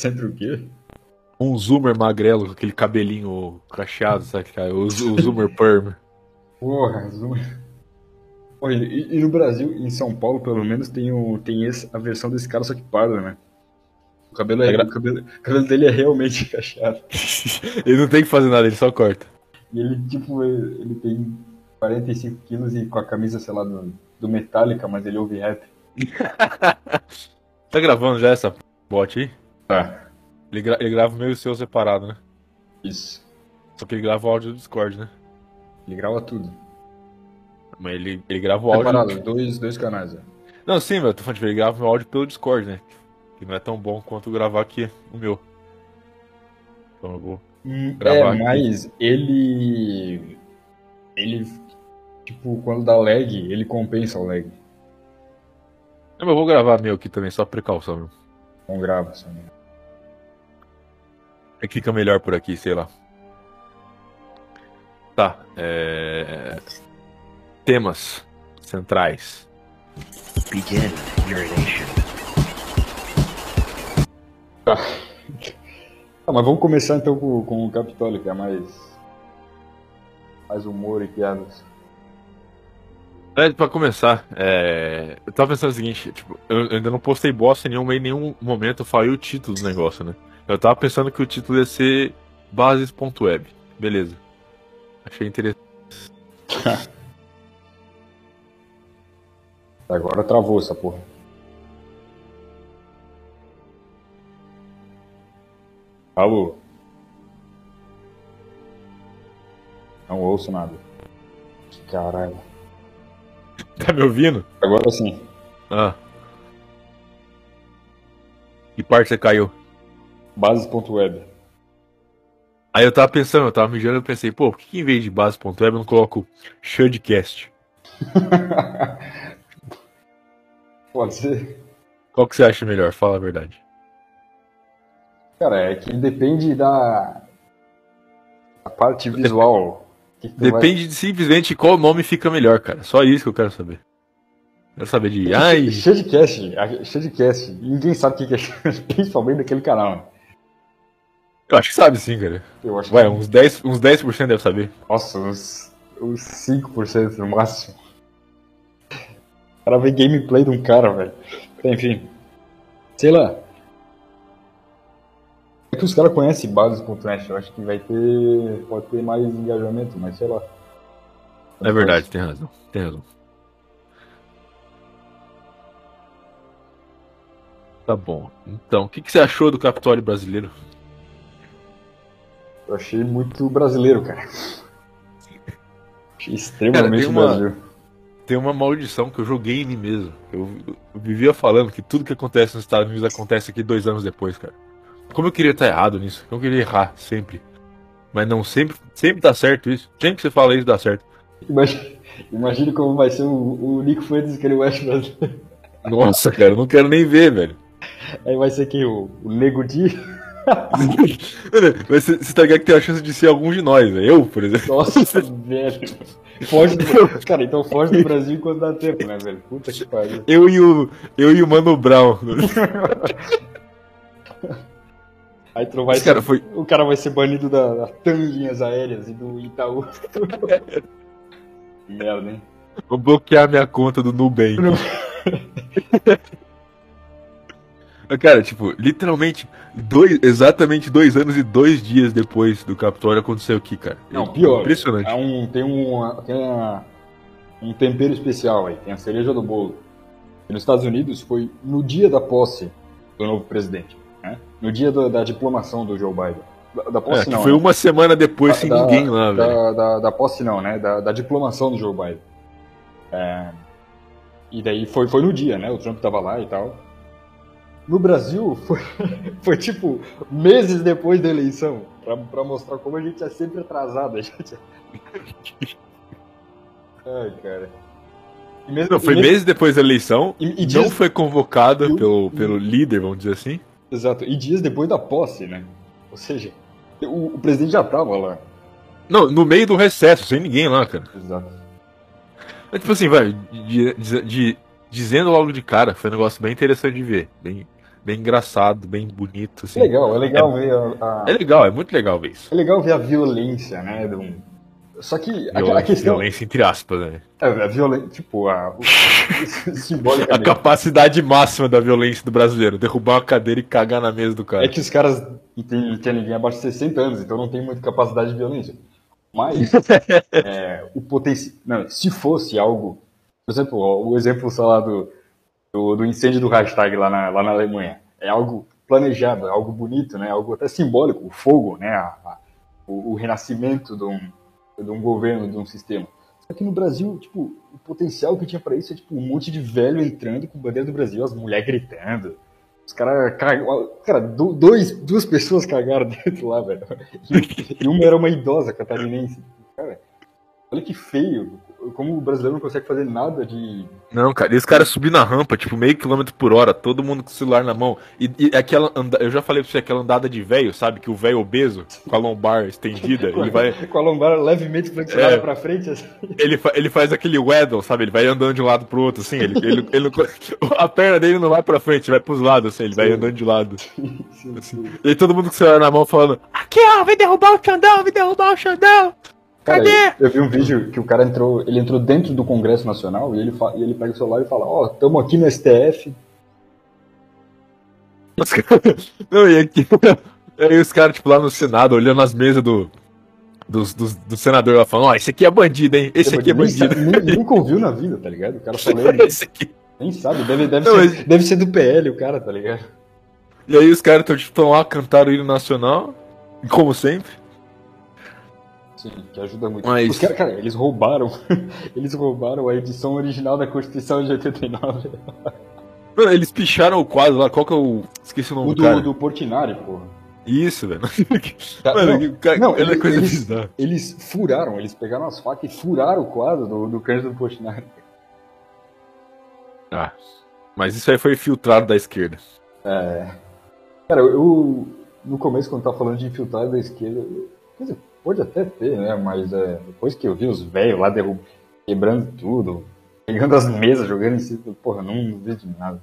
Sempre o quê? Um zoomer magrelo com aquele cabelinho cacheado, sabe? O, o zoomer perm. Porra, zoomer. Porra, e, e no Brasil, em São Paulo, pelo menos, tem, o, tem esse, a versão desse cara, só que parda, né? O cabelo, é, É gra- o cabelo, o cabelo dele é realmente cacheado. ele não tem que fazer nada, ele só corta. E ele, tipo, ele ele tem 45 quilos e com a camisa, sei lá, do, do Metallica, mas ele ouve rap. Tá gravando já essa bot aí? Tá. Ele, gra- ele grava o meu e o seu separado, né? Isso. Só que ele grava o áudio do Discord, né? Ele grava tudo. Mas ele, ele grava o áudio. Separado, dois, dois canais, ó. Não, sim, meu, eu tô falando, tipo, ele grava o áudio pelo Discord, né? Que não é tão bom quanto gravar aqui o meu. Então eu vou. Gravar É, aqui. mas ele. Ele. Tipo, quando dá lag, ele compensa o lag. Eu vou gravar meu aqui também, só precaução, meu. Não grava, só não. É que fica melhor por aqui, sei lá. Tá, é... Temas centrais. Begin urination. Ah, mas vamos começar então com, com o Capitólio, que é mais. Mais humor e piadas. É, pra começar, é... eu tava pensando o seguinte, tipo, eu eu ainda não postei bosta nenhuma em nenhum momento eu falei o título do negócio, né? Eu tava pensando que o título ia ser bases.web. Beleza. Achei interessante. Agora travou essa porra. Alô? Não ouço nada. Caralho. Tá me ouvindo? Agora sim. Ah. Que parte você caiu? Bases.web. Aí eu tava pensando, eu tava mijando eu pensei, pô, por que, em vez de base.web eu não coloco Shudcast? Pode ser. Qual que você acha melhor? Fala a verdade. Cara, é que depende da. da parte visual. Que que tu vai- Depende de simplesmente qual nome fica melhor, cara. Só isso que eu quero saber. Quero saber de. Ai, Shadcast, a- Shadcast. Ninguém sabe o que é Shad- principalmente daquele canal. Eu acho que sabe sim, cara. Eu acho Vai, que. uns 10%, uns 10 deve saber. Nossa, uns, uns 5% no máximo. O cara vê gameplay de um cara, velho. Enfim. Sei lá. É que os caras conhecem bases.net, eu acho que vai ter. pode ter mais engajamento, mas sei lá. É verdade, tem razão. Tem razão. Tá bom. Então, o que, que você achou do Capitólio brasileiro? Eu achei muito brasileiro, cara. Achei extremamente tem uma- Brasil. Tem uma maldição que eu joguei em mim mesmo. Eu, eu vivia falando que tudo que acontece nos Estados Unidos acontece aqui dois anos depois, cara. Como eu queria estar errado nisso. Eu queria errar sempre. Mas não, sempre, sempre dá certo isso. Sempre que você fala isso, dá certo. Imagina, imagina como vai ser o, o Nico Fuentes que ele West brasileiro. Nossa, cara, eu não quero nem ver, velho. Aí vai ser quem? O, o Nego Di? Mas você, tá ligado que tem a chance de ser algum de nós, velho. Eu, por exemplo. Nossa, velho. Foge do... Cara, então foge do Brasil enquanto dá tempo, né, velho? Puta que pariu. Eu e o, eu e o Mano Brown. Aí tu vai cara ser- foi- O cara vai ser banido da, da TAM Linhas Aéreas e do Itaú. Merda, hein? Vou bloquear minha conta do Nubank. Cara, tipo, literalmente, dois, exatamente dois anos e dois dias depois do Capitólio aconteceu aqui, cara. Não, pior. Impressionante. É um, tem um, tem uma- um tempero especial aí, tem a cereja do bolo. E nos Estados Unidos foi no dia da posse do novo presidente, né? No dia da, da diplomação do Joe Biden. Da, da É, posse que não, foi né? uma semana depois sem Da- ninguém lá, da, velho. Da, da posse não, né? Da, da diplomação do Joe Biden. É, e daí foi, foi no dia, né? O Trump tava lá e tal. No Brasil, foi, foi tipo meses depois da eleição. Pra, pra mostrar como a gente é sempre atrasado. A gente... Ai, cara. Mesmo, Não, foi mesmo- meses depois da eleição. E, e não dias, foi convocada pelo, pelo líder, vamos dizer assim. Exato. E dias depois da posse, né? Ou seja, o, o presidente já tava lá. Não, no meio do recesso, sem ninguém lá, cara. Exato. Mas, tipo assim, vai, de- de- de- dizendo logo de cara, foi um negócio bem interessante de ver. Bem, bem engraçado, bem bonito. Assim. É legal, é legal ver a, a- É legal, é muito legal ver isso. é legal ver a violência, né? Só que a, a Violência, questão violência entre aspas, né? é a violência, tipo, a, A capacidade máxima da violência do brasileiro, derrubar uma cadeira e cagar na mesa do cara. É que os caras tem, não tem ninguém abaixo de 60 anos, então não tem muita capacidade de violência. Mas é, o potencial. Se fosse algo. Por exemplo, ó, o exemplo sei lá, do, do, do incêndio do hashtag lá na, lá na Alemanha. É algo planejado, é algo bonito, né? Algo até simbólico, o fogo, né? A- a- o, o renascimento de um, de um governo, de um sistema. Só que no Brasil, tipo, o potencial que tinha pra isso é tipo um monte de velho entrando com bandeira do Brasil, as mulheres gritando. Os caras cagaram. Cara, do- dois, duas pessoas cagaram dentro lá, velho. E, e uma era uma idosa catarinense. Cara, olha que feio. Como o brasileiro não consegue fazer nada de. Não, cara, e os caras subindo na rampa, tipo, meio quilômetro por hora, todo mundo com o celular na mão. E, e aquela anda... eu já falei pra você, aquela andada de velho, sabe? Que o velho obeso, com a lombar estendida, ele vai. Com a lombar levemente flexionada É. pra frente, assim. Ele, fa- ele faz aquele waddle, sabe? Ele vai andando de um lado pro outro, assim. Ele, ele, ele a perna dele não vai pra frente, vai pros lados, assim. Ele vai Sim. andando de lado. Sim, sim. E aí todo mundo com o celular na mão falando: Aqui, ó, vem derrubar o Xandão, vem derrubar o Xandão. Cara, Cadê? eu vi um vídeo que o cara entrou, ele entrou dentro do Congresso Nacional e ele, fa- e ele pega o celular e fala, ó, tamo aqui no STF. Não, e aqui. Aí os caras, tipo, lá no Senado, olhando as mesas do. Dos, dos, do senador lá falando, ó, esse aqui é bandido, hein? Esse aqui é bandido. nem- nunca ouviu na vida, tá ligado? O cara falou, Esse aqui. nem sabe, deve, deve, Não, ser, mas- deve ser do PL o cara, tá ligado? E aí os caras estão tipo, lá, cantaram o hino nacional, como sempre. Sim, que ajuda muito. Mas- Os cara, eles roubaram, eles roubaram a edição original da Constituição de 89. Mano, eles picharam o quadro lá, qual que é o. Esqueci o nome O do, do, do Portinari, porra. Isso, velho. Ca- Mano, não, cara, não, cada eles- coisa eles- bizarra. Eles furaram, eles pegaram as facas e furaram o quadro do, do Cândido Portinari. Ah, mas isso aí foi filtrado da esquerda. É. Cara, eu. No começo, quando tava falando de infiltrado da esquerda. eu- Quer dizer, pode até ter, né? Mas é, depois que eu vi os velhos lá derrub... quebrando tudo, pegando as mesas, jogando em cima, porra, não vi de nada.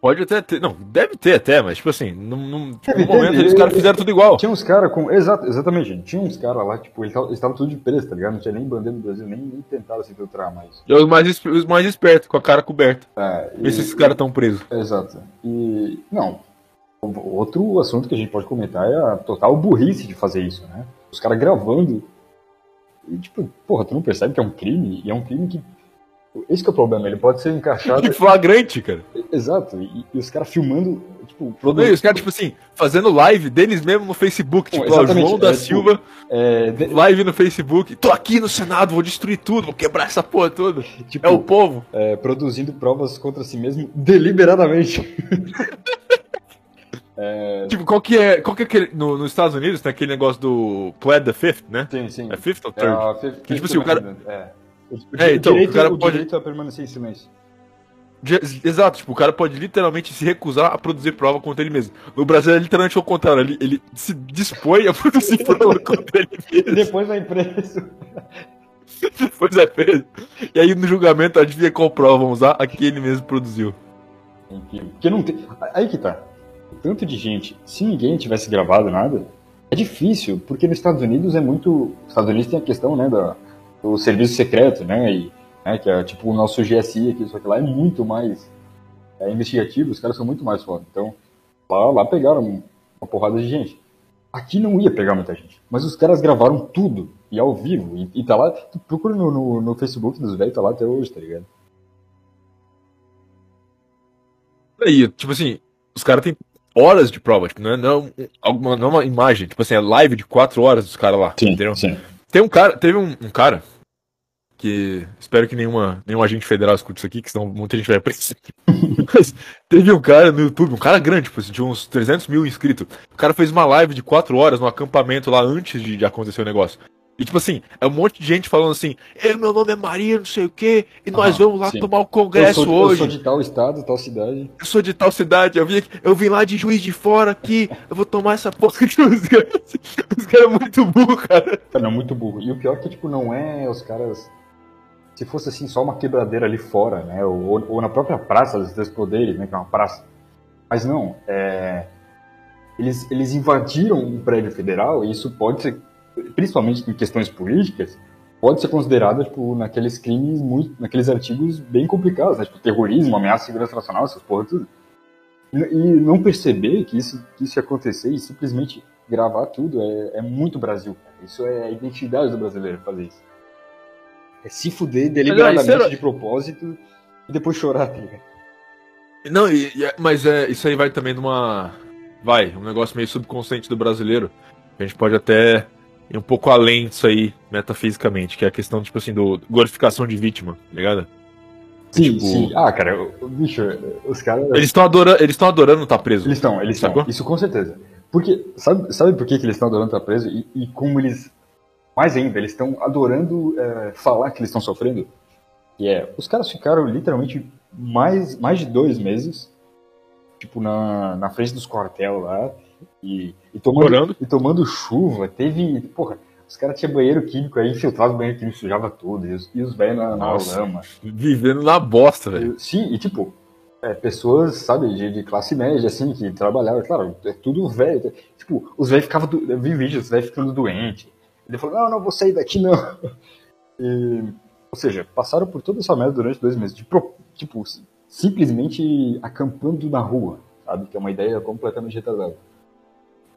Pode até ter. Não, deve ter até, mas tipo assim, num, num tipo, momento eu- caras fizeram tudo igual. Tinha uns caras com. Exato, exatamente, gente. Tinha uns caras lá, tipo, eles tavam- eles estavam tudo de preço, tá ligado? Não tinha nem bandeira do Brasil, nem, nem tentaram se infiltrar mais. E os mais, os mais espertos, com a cara coberta. É, Vê se e- esses caras estão presos. Exato. E. Não. Outro assunto que a gente pode comentar é a total burrice de fazer isso, né? Os caras gravando. E, tipo, porra, tu não percebe que é um crime? E é um crime que. Esse que é o problema, ele pode ser encaixado. Que flagrante, cara. Exato. E, e os caras filmando, tipo, Não, e produzindo. os caras, tipo assim, fazendo live deles mesmo no Facebook. Tipo, João da é, tipo, Silva, É, de- live no Facebook. Tô aqui no Senado, vou destruir tudo, vou quebrar essa porra toda. tipo, É o povo. é, produzindo provas contra si mesmo deliberadamente. Tipo, qual que é. Qual que é aquele. No, nos Estados Unidos tem aquele negócio do Plead the Fifth, né? Sim, sim. É Fifth ou É, Third? a fifth- tipo assim, o cara- É. O, o É, então, direito, o cara o pode- direito a permanecer em silêncio. Exato, tipo, o cara pode literalmente se recusar a produzir prova contra ele mesmo. No Brasil é literalmente o contrário, ele, ele se dispõe a produzir prova contra ele mesmo. depois vai preso. Depois é preso. E aí no julgamento, adivinha qual prova vão usar? A que ele mesmo produziu. Incrível. Porque não tem. Aí que tá. Tanto de gente, se ninguém tivesse gravado nada, é difícil, porque nos Estados Unidos é muito. Os Estados Unidos tem a questão, né, da, do serviço secreto, né? E, né, que é tipo o nosso GSI aqui, só que lá é muito mais é, investigativo, os caras são muito mais foda. Então, lá, lá pegaram uma porrada de gente. Aqui não ia pegar muita gente. Mas os caras gravaram tudo, e ao vivo, e, e tá lá. Procura no, no, no Facebook dos velhos, tá lá até hoje, tá ligado? Aí, tipo assim, os caras têm horas de prova, tipo, não é, não, é um- alguma, não é uma imagem, tipo assim, é live de quatro horas dos caras lá. entendeu? sim. Tem um cara, teve um, um cara que espero que nenhuma, nenhum agente federal escute isso aqui, que senão muita gente vai preso. Mas teve um cara no YouTube, um cara grande, tipo, assim, tinha uns 300 mil inscritos. O cara fez uma live de 4 horas no acampamento lá antes de, de acontecer o negócio. E tipo assim, é um monte de gente falando assim, eu, meu nome é Maria, não sei o quê, e nós Aham, vamos lá sim. tomar o Eu congresso sou, hoje. eu sou de tal estado, tal cidade. Eu sou de tal cidade, eu vim, eu vim lá de Juiz de Fora aqui, eu vou tomar essa porra aqui. Os caras os caras muito burros, cara. Cara, não, muito burro. E o pior é que, tipo, não é os caras se fosse assim só uma quebradeira ali fora, né? Ou, ou na própria praça dos Três Poderes, né? Que é uma praça. Mas não, é, eles, eles invadiram um prédio federal e isso pode ser, principalmente em questões políticas, pode ser considerado tipo, naqueles crimes, muito, naqueles artigos bem complicados, né? Tipo terrorismo, ameaça à segurança nacional, essas porra tudo. E, e não perceber que isso, que isso ia acontecer e simplesmente gravar tudo é, é muito Brasil. Cara. Isso é a identidade do brasileiro fazer isso. É se fuder deliberadamente era- de propósito e depois chorar, tá ligado? Não, e- e- mas é, isso aí vai também numa. Vai, um negócio meio subconsciente do brasileiro. A gente pode até ir um pouco além disso aí, metafisicamente, que é a questão, tipo assim, do glorificação de vítima, tá ligado? Sim, Tipo- sim. Ah, cara, bicho, os caras. Eles estão adorando, eles estão adorando estar preso. Eles estão, eles estão. Isso com certeza. Porque, sabe, sabe por que, que eles estão adorando estar preso? E, e como eles. Mais ainda, eles estão adorando é, falar que eles estão sofrendo. E é, os caras ficaram literalmente mais, mais de dois meses, tipo, na, na frente dos quartel lá, e, e, tomando, e tomando chuva. Teve. Porra, os caras tinham banheiro químico aí, infiltrado no banheiro químico, sujava tudo, e os, e os velhos na, na lama. Vivendo na bosta, velho. Sim, e tipo, é, pessoas, sabe, de, de classe média, assim, que trabalhavam, claro, é tudo velho. Tipo, os velhos ficavam, do- eu vi vídeos, os velhos ficando doentes. Ele falou, não, não vou sair daqui, não. E, ou seja, passaram por toda essa merda durante dois meses, de, tipo, si- simplesmente acampando na rua, sabe, que é uma ideia completamente retardada.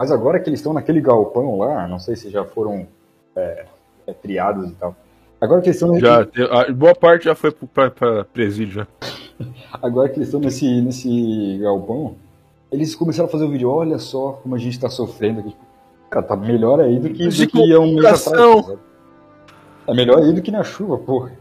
Mas agora que eles estão naquele galpão lá, não sei se já foram é, é, triados e tal, agora que eles estão Já, a boa parte já foi pra presídio, já. Agora que eles estão nesse, nesse galpão, eles começaram a fazer o vídeo, olha só como a gente tá sofrendo aqui. Cara, tá melhor aí do que, do que há um mês atrás. Sabe? É melhor aí do que na chuva, porra.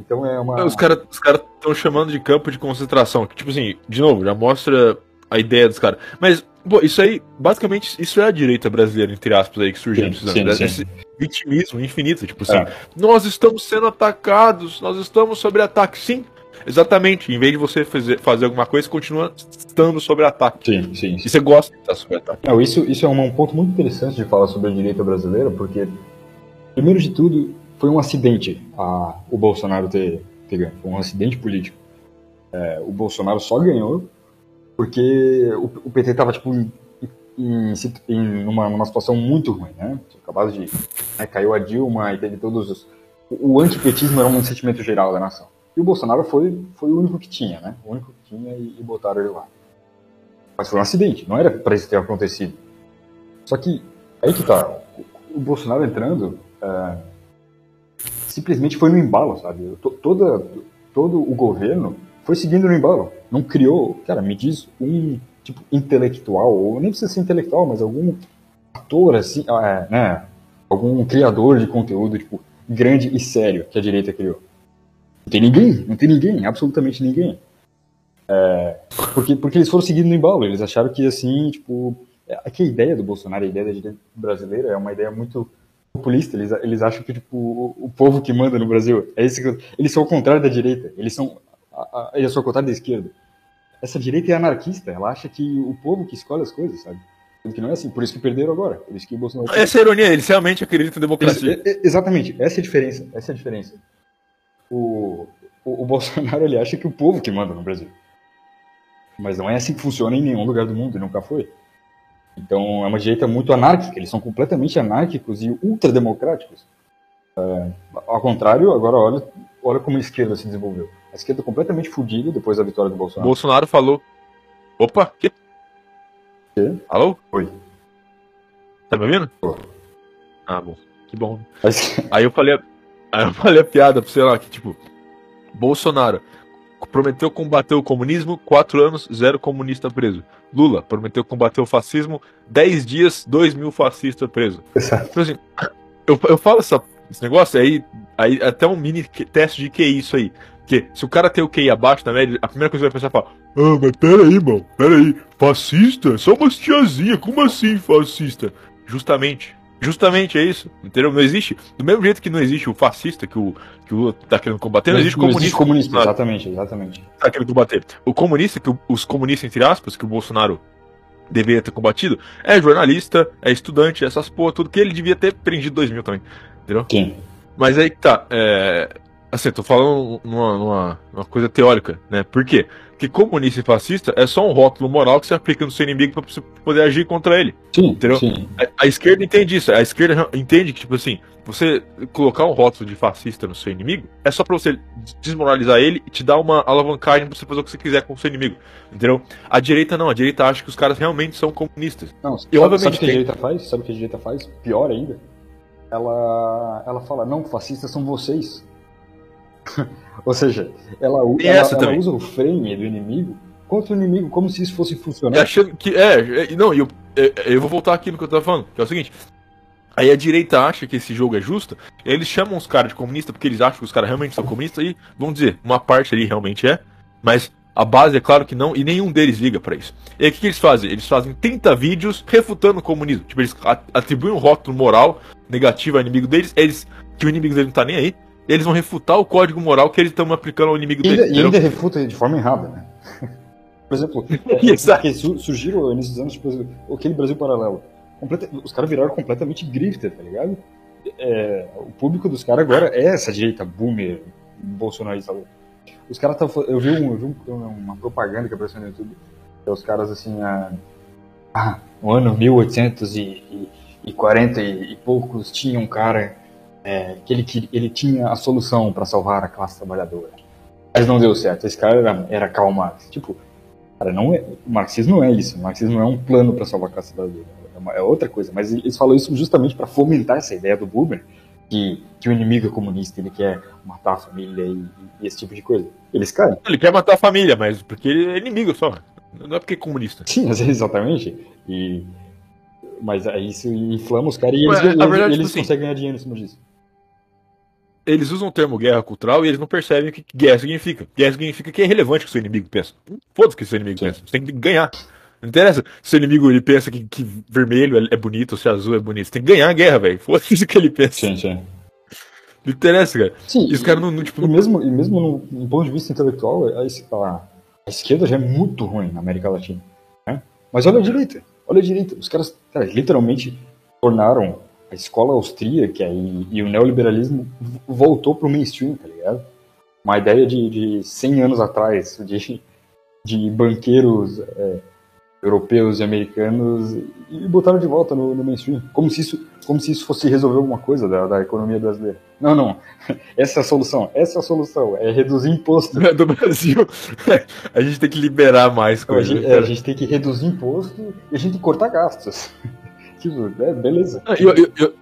Então é uma. Os caras os cara estão chamando de campo de concentração. Que, tipo assim, de novo, já mostra a ideia dos caras. Mas, pô, isso aí, basicamente, isso é a direita brasileira, entre aspas, aí, que surgiu. Sim, sim, sim. Esse vitimismo infinito. Tipo assim, É. nós estamos sendo atacados, nós estamos sob ataque. Sim, exatamente. Em vez de você fazer, fazer alguma coisa, continua estando sob ataque. Sim, sim. E você gosta de estar sob ataque. Não, isso, isso é um ponto muito interessante de falar sobre a direita brasileira, porque, primeiro de tudo, foi um acidente a, o Bolsonaro ter, ter ganho. Foi um acidente político. É, o Bolsonaro só ganhou porque o, o PT estava tipo, em, em, uma, numa situação muito ruim. Né? Acabado de. né, caiu a Dilma e teve todos os. O, antipetismo era um sentimento geral da nação. E o Bolsonaro foi, foi o único que tinha, né? O único que tinha e, e botaram ele lá. Mas foi um acidente, não era para isso ter acontecido. Só que, aí que tá, o, o Bolsonaro entrando, é, simplesmente foi no embalo, sabe? To- Toda, todo o governo foi seguindo no embalo. Não criou, cara, me diz um, tipo, intelectual, ou nem precisa ser intelectual, mas algum ator, assim, é, né? Algum criador de conteúdo, tipo, grande e sério que a direita criou. Não tem ninguém, não tem ninguém, absolutamente ninguém. Porque, porque eles foram seguindo no embalo, eles acharam que assim, tipo. É é que a ideia do Bolsonaro, a ideia da direita brasileira é uma ideia muito populista. Eles, eles acham que tipo, o, o povo que manda no Brasil. É eu- eles são o contrário da direita. Eles são. A, a, eles são o contrário da esquerda. Essa direita é anarquista. Ela acha que o povo que escolhe as coisas, sabe? Que não é assim. Por isso que perderam agora. Por isso que o Bolsonaro. Essa é a ironia, eles realmente acreditam em democracia. é- é- exatamente, essa é a diferença. Essa é a diferença. O, o, o Bolsonaro ele acha que o povo que manda no Brasil. Mas não é assim que funciona em nenhum lugar do mundo, e nunca foi. Então é uma direita muito anárquica, eles são completamente anárquicos e ultrademocráticos. É, ao contrário, agora olha, olha como a esquerda se desenvolveu. A esquerda completamente fodida depois da vitória do Bolsonaro. Bolsonaro falou. Opa, que? Quê? Alô? Oi. Tá me ouvindo? Tô. Ah, bom. Que bom. Aí eu falei, a- aí eu falei a piada, sei lá, que tipo, Bolsonaro prometeu combater o comunismo, quatro anos, zero comunista preso. Lula prometeu combater o fascismo, 10 dias, 2 mil fascistas presos. Exato. Então assim, eu, eu falo essa, esse negócio, aí, aí até um mini que- teste de QI isso aí. Porque se o cara tem o QI abaixo da média, a primeira coisa que vai pensar é falar, ah, mas peraí, mano, peraí, fascista? Só umas tiazinha, como assim fascista? Justamente. Justamente é isso, entendeu? Não existe. Do mesmo jeito que não existe o fascista que o, que o Lula tá querendo combater, não, existe não comunista. existe comunista, o exatamente, exatamente. tá querendo combater. O comunista, que o- os comunistas, entre aspas, que o Bolsonaro deveria ter combatido, é jornalista, é estudante, essas porra, tudo que ele devia ter prendido 2000 também. Quem? Mas aí que tá. é, Assim, eu tô falando numa, numa, numa coisa teórica, né? Por quê? Porque comunista e fascista é só um rótulo moral que você aplica no seu inimigo pra você poder agir contra ele. Sim, Entendeu? sim. A, a esquerda entende isso. A esquerda entende que, tipo assim, você colocar um rótulo de fascista no seu inimigo é só pra você desmoralizar ele e te dar uma alavancagem pra você fazer o que você quiser com o seu inimigo. Entendeu? A direita não. A direita acha que os caras realmente são comunistas. Não, E, sabe, obviamente, sabe o que a direita faz? Sabe o que a direita faz? Pior ainda. Ela, ela fala, não, fascistas são vocês. Ou seja, ela, ela, ela usa o frame do inimigo contra o inimigo como se isso fosse funcionar. achando que. É, é, não, e eu, é, eu vou voltar aqui no que eu tava falando, que é o seguinte. Aí a direita acha que esse jogo é justo, eles chamam os caras de comunista porque eles acham que os caras realmente são comunistas e, vamos dizer, uma parte ali realmente é, mas a base é claro que não, e nenhum deles liga pra isso. E aí o que, que eles fazem? Eles fazem 30 vídeos refutando o comunismo. Tipo, eles atribuem um rótulo moral negativo ao inimigo deles, eles que o inimigo deles não tá nem aí, eles vão refutar o código moral que eles estão aplicando ao inimigo deles. e ainda refuta de forma errada, né? Por exemplo, é, su- surgiram nesses anos, tipo, aquele Brasil Paralelo. Completa- os caras viraram completamente grifter, tá ligado? É, o público dos caras agora é essa direita boomer, bolsonarista. Os caras. Eu vi, um, eu vi um- uma propaganda que apareceu no YouTube. Que é os caras assim. ah, Ah, no ano 1840 e, e poucos tinha um cara é, que ele, ele tinha a solução para salvar a classe trabalhadora. Mas não deu certo. Esse cara era, era Karl Marx. Tipo, cara, não é, o marxismo não é isso. O marxismo não é um plano para salvar a classe trabalhadora. É, uma- é outra coisa. Mas eles falam isso justamente para fomentar essa ideia do Buber que, que o inimigo é comunista, ele quer matar a família e, e esse tipo de coisa. Eles caem. Ele quer matar a família, mas porque ele é inimigo só. Não é porque é comunista. Sim, mas é exatamente. E, mas aí isso inflama os caras e eles, Ué, a eles- verdade, eles tipo assim, conseguem ganhar dinheiro em cima disso. Eles usam o termo guerra cultural e eles não percebem o que guerra significa. Guerra significa que é relevante o que o seu inimigo pensa. Foda-se o que o seu inimigo Sim. pensa. Você tem que ganhar. Não interessa se o seu inimigo ele pensa que, que vermelho é- é bonito ou se azul é bonito. Você tem que ganhar a guerra, velho. Foda-se o que ele pensa. Sim, sim. Não interessa, cara. Sim, E os caras não, não, tipo, E mesmo, e mesmo no, no ponto de vista intelectual, a, a- a esquerda já é muito ruim na América Latina. Né? Mas olha a direita, olha a direita. Os caras cara, literalmente tornaram a escola austríaca e, e o neoliberalismo voltou pro mainstream, tá ligado? Uma ideia de, de 100 anos atrás, de, de banqueiros é, europeus e americanos, e botaram de volta no, no mainstream. Como se, isso, como se isso fosse resolver alguma coisa da, da economia brasileira. Não, não. Essa é a solução. Essa é a solução. É reduzir imposto. do Brasil. a gente tem que liberar mais A coisas. gente, é, a gente tem que reduzir imposto e a gente tem que cortar gastos. Tipo, é, beleza. Ah, E, e- e-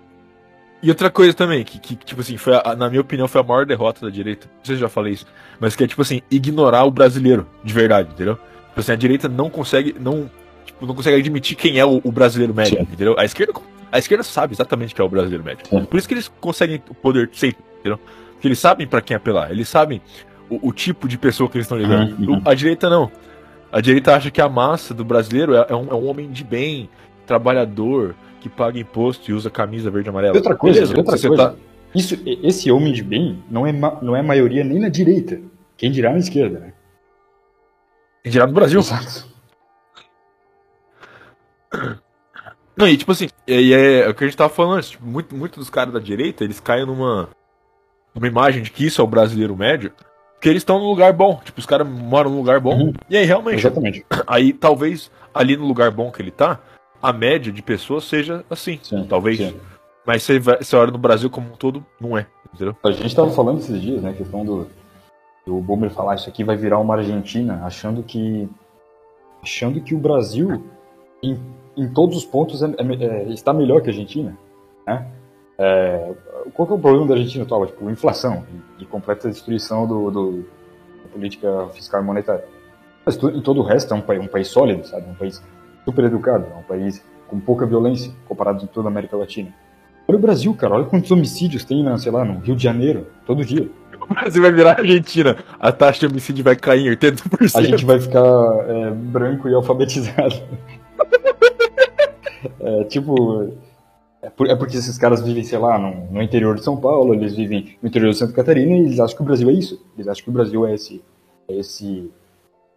e outra coisa também, que, que, tipo assim, foi a- na minha opinião, foi a maior derrota da direita. Não sei se eu já falei isso, mas que é, tipo assim, ignorar o brasileiro, de verdade, entendeu? Tipo assim, a direita não consegue, não, tipo, não consegue admitir quem é o, o brasileiro médio, Sim. entendeu? A esquerda, a esquerda sabe exatamente quem é o brasileiro médio. Sim. Por isso que eles conseguem o poder sempre, entendeu? Porque eles sabem pra quem apelar, eles sabem o, o tipo de pessoa que eles estão ligando. Uhum, A direita não. A direita acha que a massa do brasileiro é, é um, é um homem de bem, trabalhador, que paga imposto e usa camisa verde e amarela. E outra coisa, Beleza, outra coisa. tá- Isso, esse homem de bem não é, não é maioria nem na direita. Quem dirá na esquerda, né? Em geral no Brasil. Exato. Não, e tipo assim, e é, o que a gente tava falando antes, tipo, muito, muito dos caras da direita, eles caem numa, numa imagem de que isso é o brasileiro médio, porque eles estão num lugar bom. Tipo, os caras moram num lugar bom. Uhum. E aí, realmente, Exatamente. aí talvez ali no lugar bom que ele tá, a média de pessoas seja assim. Sim, talvez. sim. Mas você, vai, você olha no Brasil como um todo, não é. Entendeu? A gente tava falando esses dias, né? Questão do, do Boomer falar isso aqui vai virar uma Argentina, achando que. achando que o Brasil, em, em todos os pontos, é- é- é- está melhor que a Argentina. Né? É, qual que é o problema da Argentina atual? Tipo, inflação e, e completa destruição do, do- da política fiscal e monetária. Mas tu- em todo o resto é um, país- um país sólido, sabe? Um país super educado, é um país com pouca violência comparado com toda a América Latina. Olha o Brasil, cara, olha quantos homicídios tem, na, sei lá, no Rio de Janeiro, todo dia. O Brasil vai virar Argentina. A taxa de homicídio vai cair em 80%. A gente vai ficar é, branco e alfabetizado. É, tipo, é, por- é porque esses caras vivem, sei lá, no, no interior de São Paulo, eles vivem no interior de Santa Catarina e eles acham que o Brasil é isso. Eles acham que o Brasil é esse, é esse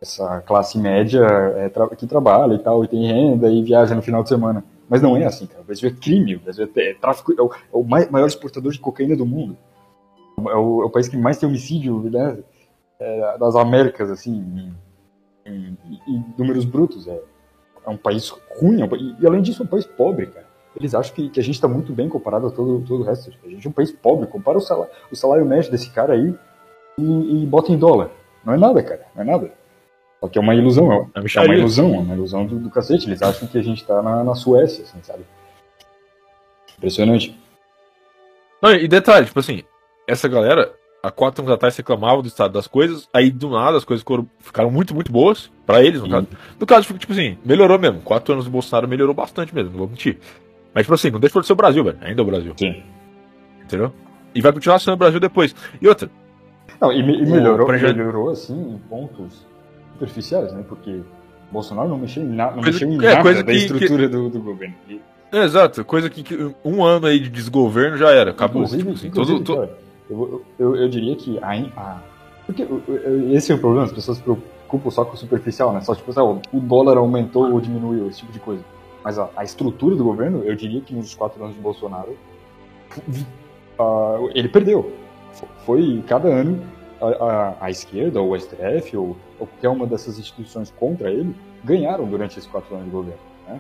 essa classe média é, tra- que trabalha e tal, e tem renda e viaja no final de semana. Mas não é assim, cara. O Brasil é crime, o Brasil é, é tráfico, é o, é o mai- maior exportador de cocaína do mundo. É o, é o país que mais tem homicídio né, é, das Américas, assim, em, em- em números brutos. É, é um país ruim, um e, e além disso é um país pobre, cara. Eles acham que, que a gente está muito bem comparado a todo, todo o resto. A gente é um país pobre. Compara o salário, o salário médio desse cara aí e, e bota em dólar. Não é nada, cara. Não é nada. Só que é uma ilusão. É, É é uma ilusão. É uma ilusão do, do cacete. Eles acham que a gente tá na, na Suécia, assim, sabe? Impressionante. Não, e detalhe, tipo assim, essa galera, há quatro anos atrás reclamava do estado das coisas, aí do nada as coisas foram- ficaram muito, muito boas, pra eles, no caso. No caso, tipo assim, melhorou mesmo. Quatro anos do Bolsonaro melhorou bastante mesmo, não vou mentir. Mas, tipo assim, não deixa de ser o Brasil, velho. Ainda é o Brasil, Sim. entendeu? E vai continuar sendo o Brasil depois. E outra, Não, e, me- e melhorou, melhorou, assim, em pontos superficiais, né? Porque Bolsonaro não mexeu em, na, não Coisa- mexeu em é, nada da que- estrutura Do, do governo. E, é, exato, coisa que, que um ano aí de desgoverno já era, acabou. Inclusive, tipo assim, inclusive, todo- todo- cara, eu, eu, eu diria que a, a- porque esse é o problema, as pessoas se preocupam só com o superficial, né? Só tipo, ah, o dólar aumentou ou diminuiu, esse tipo de coisa. Mas a, a estrutura do governo, eu diria que nos quatro anos de Bolsonaro, ah, ele perdeu. Fo- Foi cada ano a, a, a esquerda, ou o STF, ou qualquer uma dessas instituições contra ele, ganharam durante esses quatro anos de governo. Né?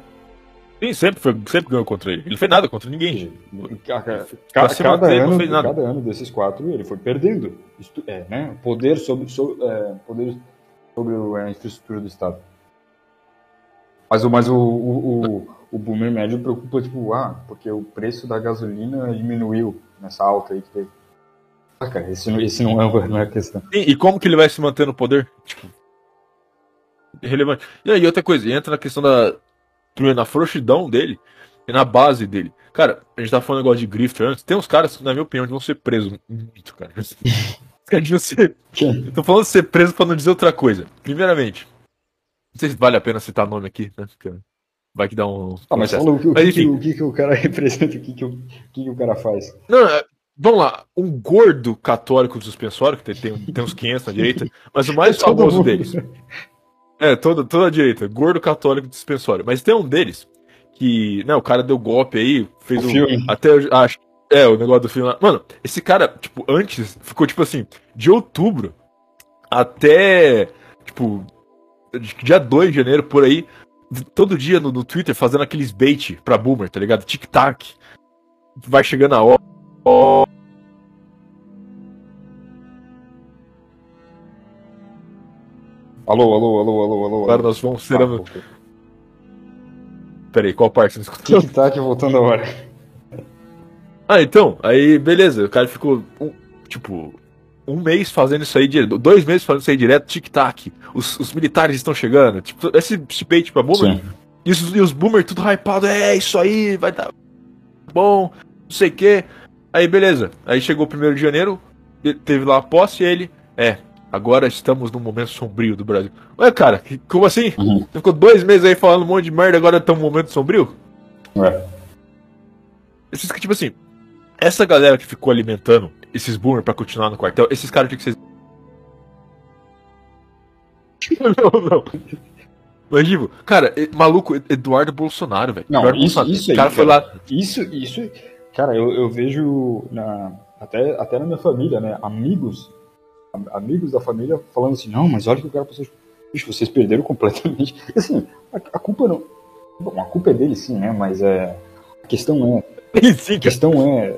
Sim, sempre, foi, sempre ganhou contra ele. Ele não fez nada contra ninguém. Ca- ca- cada, ano, cada ano desses quatro ele foi perdendo é, né, poder sobre, so- é, poder sobre a infraestrutura do Estado. Mas, o, mas o, o, o, o boomer médio preocupa, tipo, ah, porque o preço da gasolina diminuiu nessa alta aí que teve. Ah, cara, esse, não- é, não é a questão. E, e como que ele vai se manter no poder? Tipo, irrelevante. E aí, outra coisa, entra na questão da. Na frouxidão dele e na base dele. Cara, a gente tava falando negócio de grifter antes. Tem uns caras que, na minha opinião, deviam ser presos muito, cara. Os caras deviam ser. Tô falando de ser preso pra não dizer outra coisa. Primeiramente, não sei se vale a pena citar nome aqui, né? Porque vai que dá um. Ah, mas fala o que, o, Mas, que, que- o que, que o cara representa, o que, que, o, o que, que o cara faz. Não, é, vamos lá. Um gordo católico suspensório, que tem, tem, uns 500 na direita, mas o mais Todo famoso mundo. deles. É, toda, toda a direita. Gordo católico suspensório. Mas tem um deles que, né, o cara deu golpe aí, fez O um. filme. Até, acho. É, o negócio do filme lá. Mano, esse cara, tipo, antes, ficou tipo assim, de outubro até, tipo, dia 2 de janeiro, por aí, todo dia no, no Twitter fazendo aqueles bait pra boomer, tá ligado? Tic-tac. Vai chegando a hora. Alô, alô, alô, alô, alô. Agora alô. nós vamos ser. Ah. Peraí, qual parte você não escutou? Tic-tac voltando a hora. Ah, então, aí beleza, o cara ficou, um, tipo, um mês fazendo isso aí direto, dois meses fazendo isso aí direto, tic-tac, os, os militares estão chegando, tipo, esse bait pra boomer, Sim. e os, e os boomer tudo hypado, é isso aí, vai dar bom, não sei o que. Aí beleza, aí chegou o primeiro de janeiro, teve lá a posse e ele, é, agora estamos num momento sombrio do Brasil. Ué, cara, que- como assim? Uhum. Você ficou dois meses aí falando um monte de merda, agora tá um momento sombrio? É. Esses que, tipo assim, essa galera que ficou alimentando esses boomer pra continuar no quartel, esses caras tinham que ser. não, não. Mas, Givo, cara, maluco, Eduardo Bolsonaro, velho. Não, Eduardo isso, Bolsonaro. isso aí. cara foi lá. Isso, isso. Cara, eu, eu vejo na, até, até na minha família, né? Amigos, am- amigos da família falando assim, não, mas olha que o cara passou. Bicho, vocês perderam completamente. Assim, a, a culpa não. Bom, a culpa é dele sim, né? Mas é. A questão é. A questão é.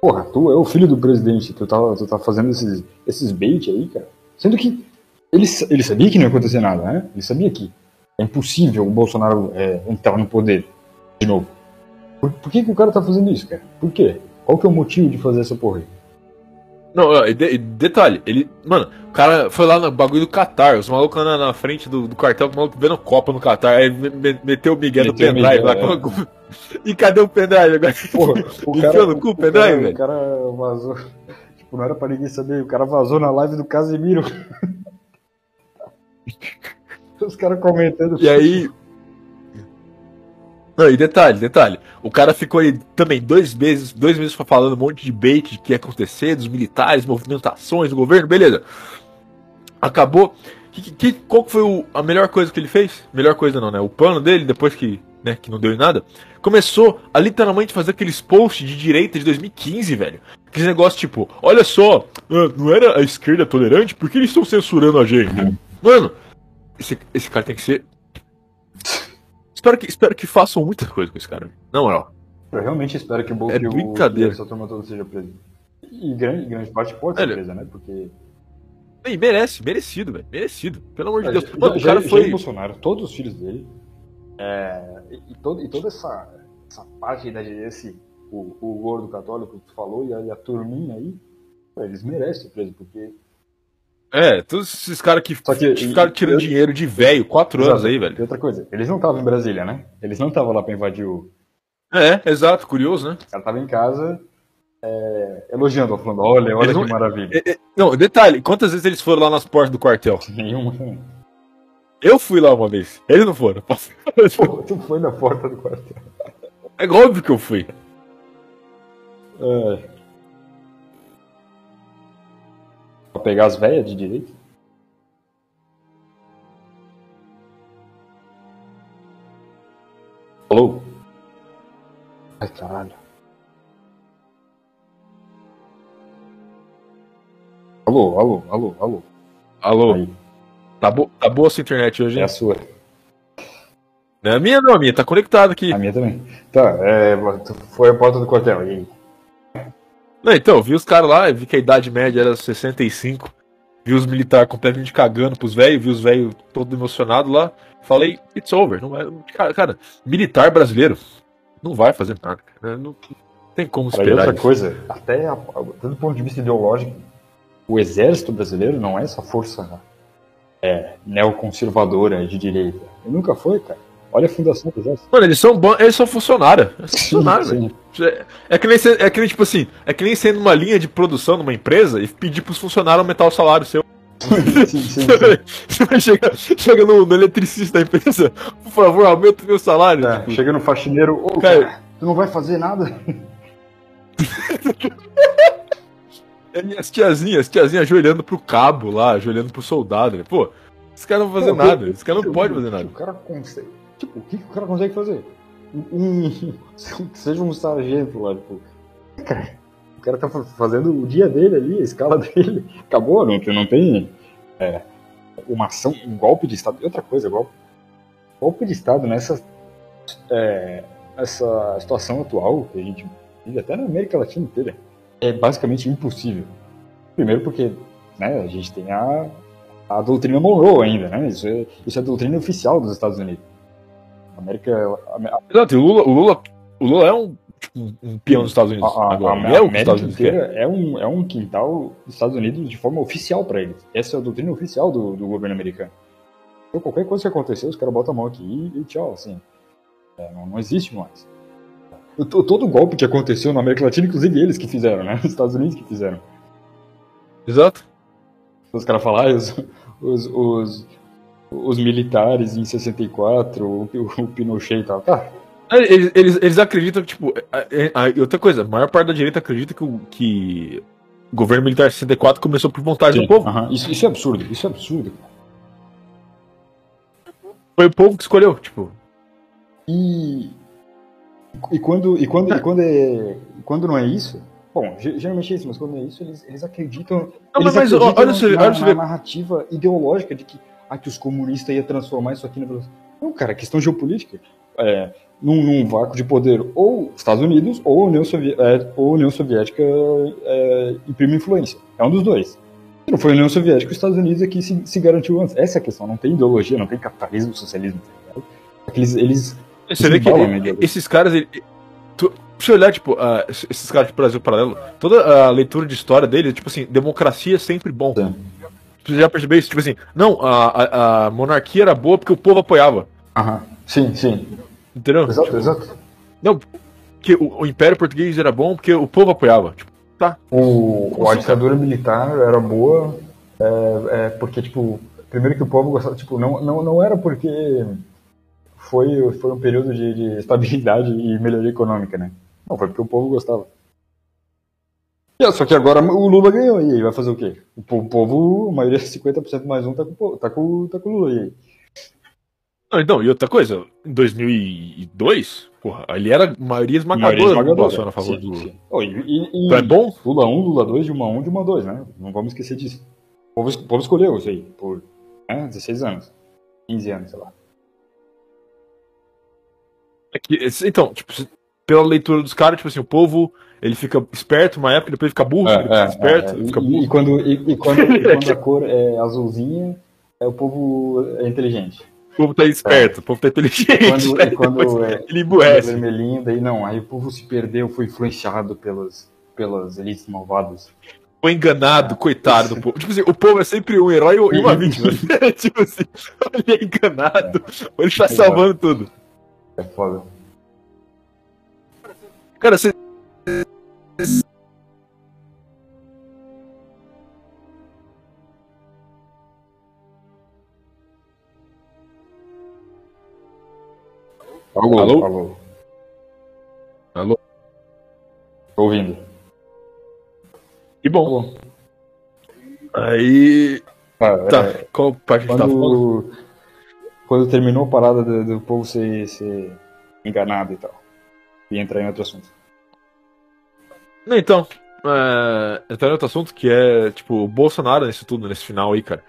Porra, tu é o filho do presidente, tu tá, tu tá fazendo esses, esses bait aí, cara. Sendo que ele, ele sabia que não ia acontecer nada, né? Ele sabia que é impossível o Bolsonaro é, entrar no poder de novo. Por, por que, que o cara tá fazendo isso, cara? Por quê? Qual que é o motivo de fazer essa porra aí? Não, e, de- detalhe, ele. Mano, o cara foi lá no bagulho do Qatar, os malucos lá na, na frente do, do quartel, os malucos vendo Copa no Qatar, aí me- me- meteu o Miguel no Meteu o pendrive lá. é. com- E cadê o pendrive agora? Porra, o cara, no cu o pendrive, velho? o cara vazou. Tipo, não era pra ninguém saber, o cara vazou na live do Casemiro. Os caras comentando. E aí. Não, e detalhe, detalhe. O cara ficou aí também dois meses, dois meses falando um monte de bait de que ia acontecer, dos militares, movimentações do governo, beleza. Acabou. Que, que, qual foi o- a melhor coisa que ele fez? Melhor coisa não, né? O plano dele, depois que né, que não deu em nada, começou a literalmente fazer aqueles posts de direita de 2015, velho. Aqueles negócios tipo, olha só, ah, não era a esquerda tolerante, por que eles estão censurando a gente? Mano, esse, esse cara tem que ser. Espero, que, espero que façam muita coisa com esse cara. Não, é, ó. Eu realmente espero que o Bo- É brincadeira. essa turma toda seja presa. E grande, grande parte pode ser presa, né? Porque. E merece, merecido, velho. Merecido. Pelo amor de Deus. Já- Mano, o já- cara já foi. o Bolsonaro, todos os filhos dele. é, e, e todo- e toda essa, essa parte da esse o, o gordo católico que tu falou e a, e a turminha aí, pô, eles merecem ser presos, porque. É, todos esses caras que, que- ficaram tirando eu- dinheiro de velho, quatro anos aí, E velho. outra coisa, eles não estavam em Brasília, né? Eles não estavam lá pra invadir o. É, exato, curioso, né? O cara tava em casa é, elogiando, falando, olha, olha Eles que não- maravilha. É, é, Não, detalhe, quantas vezes eles foram lá nas portas do quartel? Nenhuma. Eu fui lá uma vez, eles não foram. Pô, tu foi na porta do quartel. É óbvio que eu fui. É. Pra pegar as velhas de direito? Alô? Ai, caralho. Alô, alô, alô, alô. Alô, Aí, tá, bo tá boa essa internet hoje, é hein? a sua. Não é a minha, não, a minha, tá conectado aqui. A minha também. Tá, é, foi a porta do quartel. E aí? Não, então, vi os caras lá, vi que a idade média era 65. Vi os militares completamente cagando pros velhos, vi os velhos todo emocionado lá. Falei, it's over. Não vai, cara, cara, militar brasileiro não vai fazer nada. Cara. Não tem como e esperar. outra isso. coisa, até a, do ponto de vista ideológico, o exército brasileiro não é essa força é, neoconservadora de direita. Ele nunca foi, cara. Olha a fundação do exército. Mano, eles são bons, eles são funcionários. Eles são funcionários. Sim. É, é que nem ser- é que nem, tipo assim, é que nem sendo uma linha de produção numa empresa e pedir pros funcionários aumentar o salário seu. sim, sim. Você vai chegar, chega no, no eletricista da empresa, por favor, aumenta o meu salário. É, Tipo, chega no faxineiro, ô, Cara- tu não vai fazer nada? E as tiazinhas, as tiazinhas ajoelhando pro cabo lá, ajoelhando pro soldado. né? Pô, esse cara não vai fazer Pô, nada, esse cara não pode fazer nada. O cara consegue. Tipo, o que, que o cara consegue fazer? Um, que seja um sargento lá, tipo. Cara, o cara tá fa- fazendo o dia dele ali, a escala dele. Acabou, não, tem- não tem é, uma ação, um golpe de Estado. E outra coisa, golpe, golpe de Estado nessa é, essa situação atual que a gente vive, até na América Latina inteira, é basicamente impossível. Primeiro porque né, a gente tem a, a doutrina Monroe ainda, né? Isso é, isso é a doutrina oficial dos Estados Unidos. A América, a, a, Exato, o Lula, o Lula, o Lula é um, tipo, um, peão dos Estados Unidos. a- agora. a Ele é o que América Estados Unidos é um, é um quintal dos Estados Unidos de forma oficial para eles. Essa é a doutrina oficial do, do governo americano. Então, qualquer coisa que acontecer, os caras botam a mão aqui e, tchau, assim. É, não, não existe mais. O- Todo golpe que aconteceu na América Latina, inclusive eles que fizeram, né? Os Estados Unidos que fizeram. Exato. Os caras falam, ah, os, os, os, os militares em 64, o, o Pinochet e tal. Tá, Eles, eles, eles acreditam que, tipo. é- é- é- outra coisa, a maior parte da direita acredita que o, que o governo militar de 64 começou por vontade do povo. Isso, isso é absurdo, isso é absurdo. Foi o povo que escolheu, tipo. E, e, quando, e, quando, e, quando é, quando não é isso, bom, ge- geralmente é isso, mas quando é isso, eles, eles acreditam, Não, eles mas, acreditam olha na, olha na ver. narrativa ideológica de que, ah, que os comunistas iam transformar isso aqui na Não, cara, é questão geopolítica. É, num, num vácuo de poder, ou Estados Unidos ou União, Sovi- é, ou União Soviética é, imprime influência. É um dos dois. Se não foi a União Soviética, os Estados Unidos aqui se, se garantiu antes. Essa é a questão. Não tem ideologia, não tem capitalismo, socialismo. tá? É que Eles, eles Você vê que ideologia. esses caras. ele- tu- se você olhar, tipo, ah, esses caras de Brasil Paralelo, toda a leitura de história deles, tipo assim, democracia é sempre bom. Sim. Você já percebeu isso? Tipo assim, não, a, a, a monarquia era boa porque o povo apoiava. Aham. Sim, sim. Entendeu? Exato, Tipo, exato. Não, que o, o Império Português era bom porque o povo apoiava. Tipo, tá. O, a ditadura militar era boa é, é, porque, tipo, primeiro que o povo gostava, tipo, não, não, não era porque foi, foi um período de, de estabilidade e melhoria econômica, né? Não, foi porque o povo gostava. Ó, só que agora o Lula ganhou, e aí vai fazer o quê? O po- o povo, a maioria, 50% mais um, tá com, tá com, tá com o Lula, e aí? Não, então, e outra coisa, em 2002, porra, ali era maioria esmagadora Maioria esmagadora. a favor Sim, do sim. Oh, e, e- Então é bom? Lula 1, Lula 2, Dilma 1, Dilma 2, né? Não vamos esquecer disso. O povo, o povo escolheu isso aí por né, 16 anos, 15 anos, sei lá. É que, então, tipo, pela leitura dos caras, tipo assim, o povo, ele fica esperto uma época, depois fica burro, ele fica esperto, é. ele fica E- burro. E, quando, e, e quando, e quando a cor é azulzinha, é, o povo é inteligente. O povo tá esperto, o povo tá inteligente. Quando, e quando é, ele é emburrece. vermelhinho, daí não, aí o povo se perdeu, foi influenciado pelas, pelas elites malvadas. Foi enganado, coitado do povo. Tipo assim, o povo é sempre um herói e uma vítima. tipo assim, ele é enganado, ele tá salvando tudo. É foda. Cara, você. Alô? Alô? Alô? Alô? Tô ouvindo. Que bom. Aí. Ah, Tá, é, qual parte a gente tá falando? quando, quando terminou a parada do, do povo ser, ser enganado e tal. E entrar em outro assunto. Não, então. É, entrar em outro assunto que é, tipo, o Bolsonaro nesse tudo, nesse final aí, cara.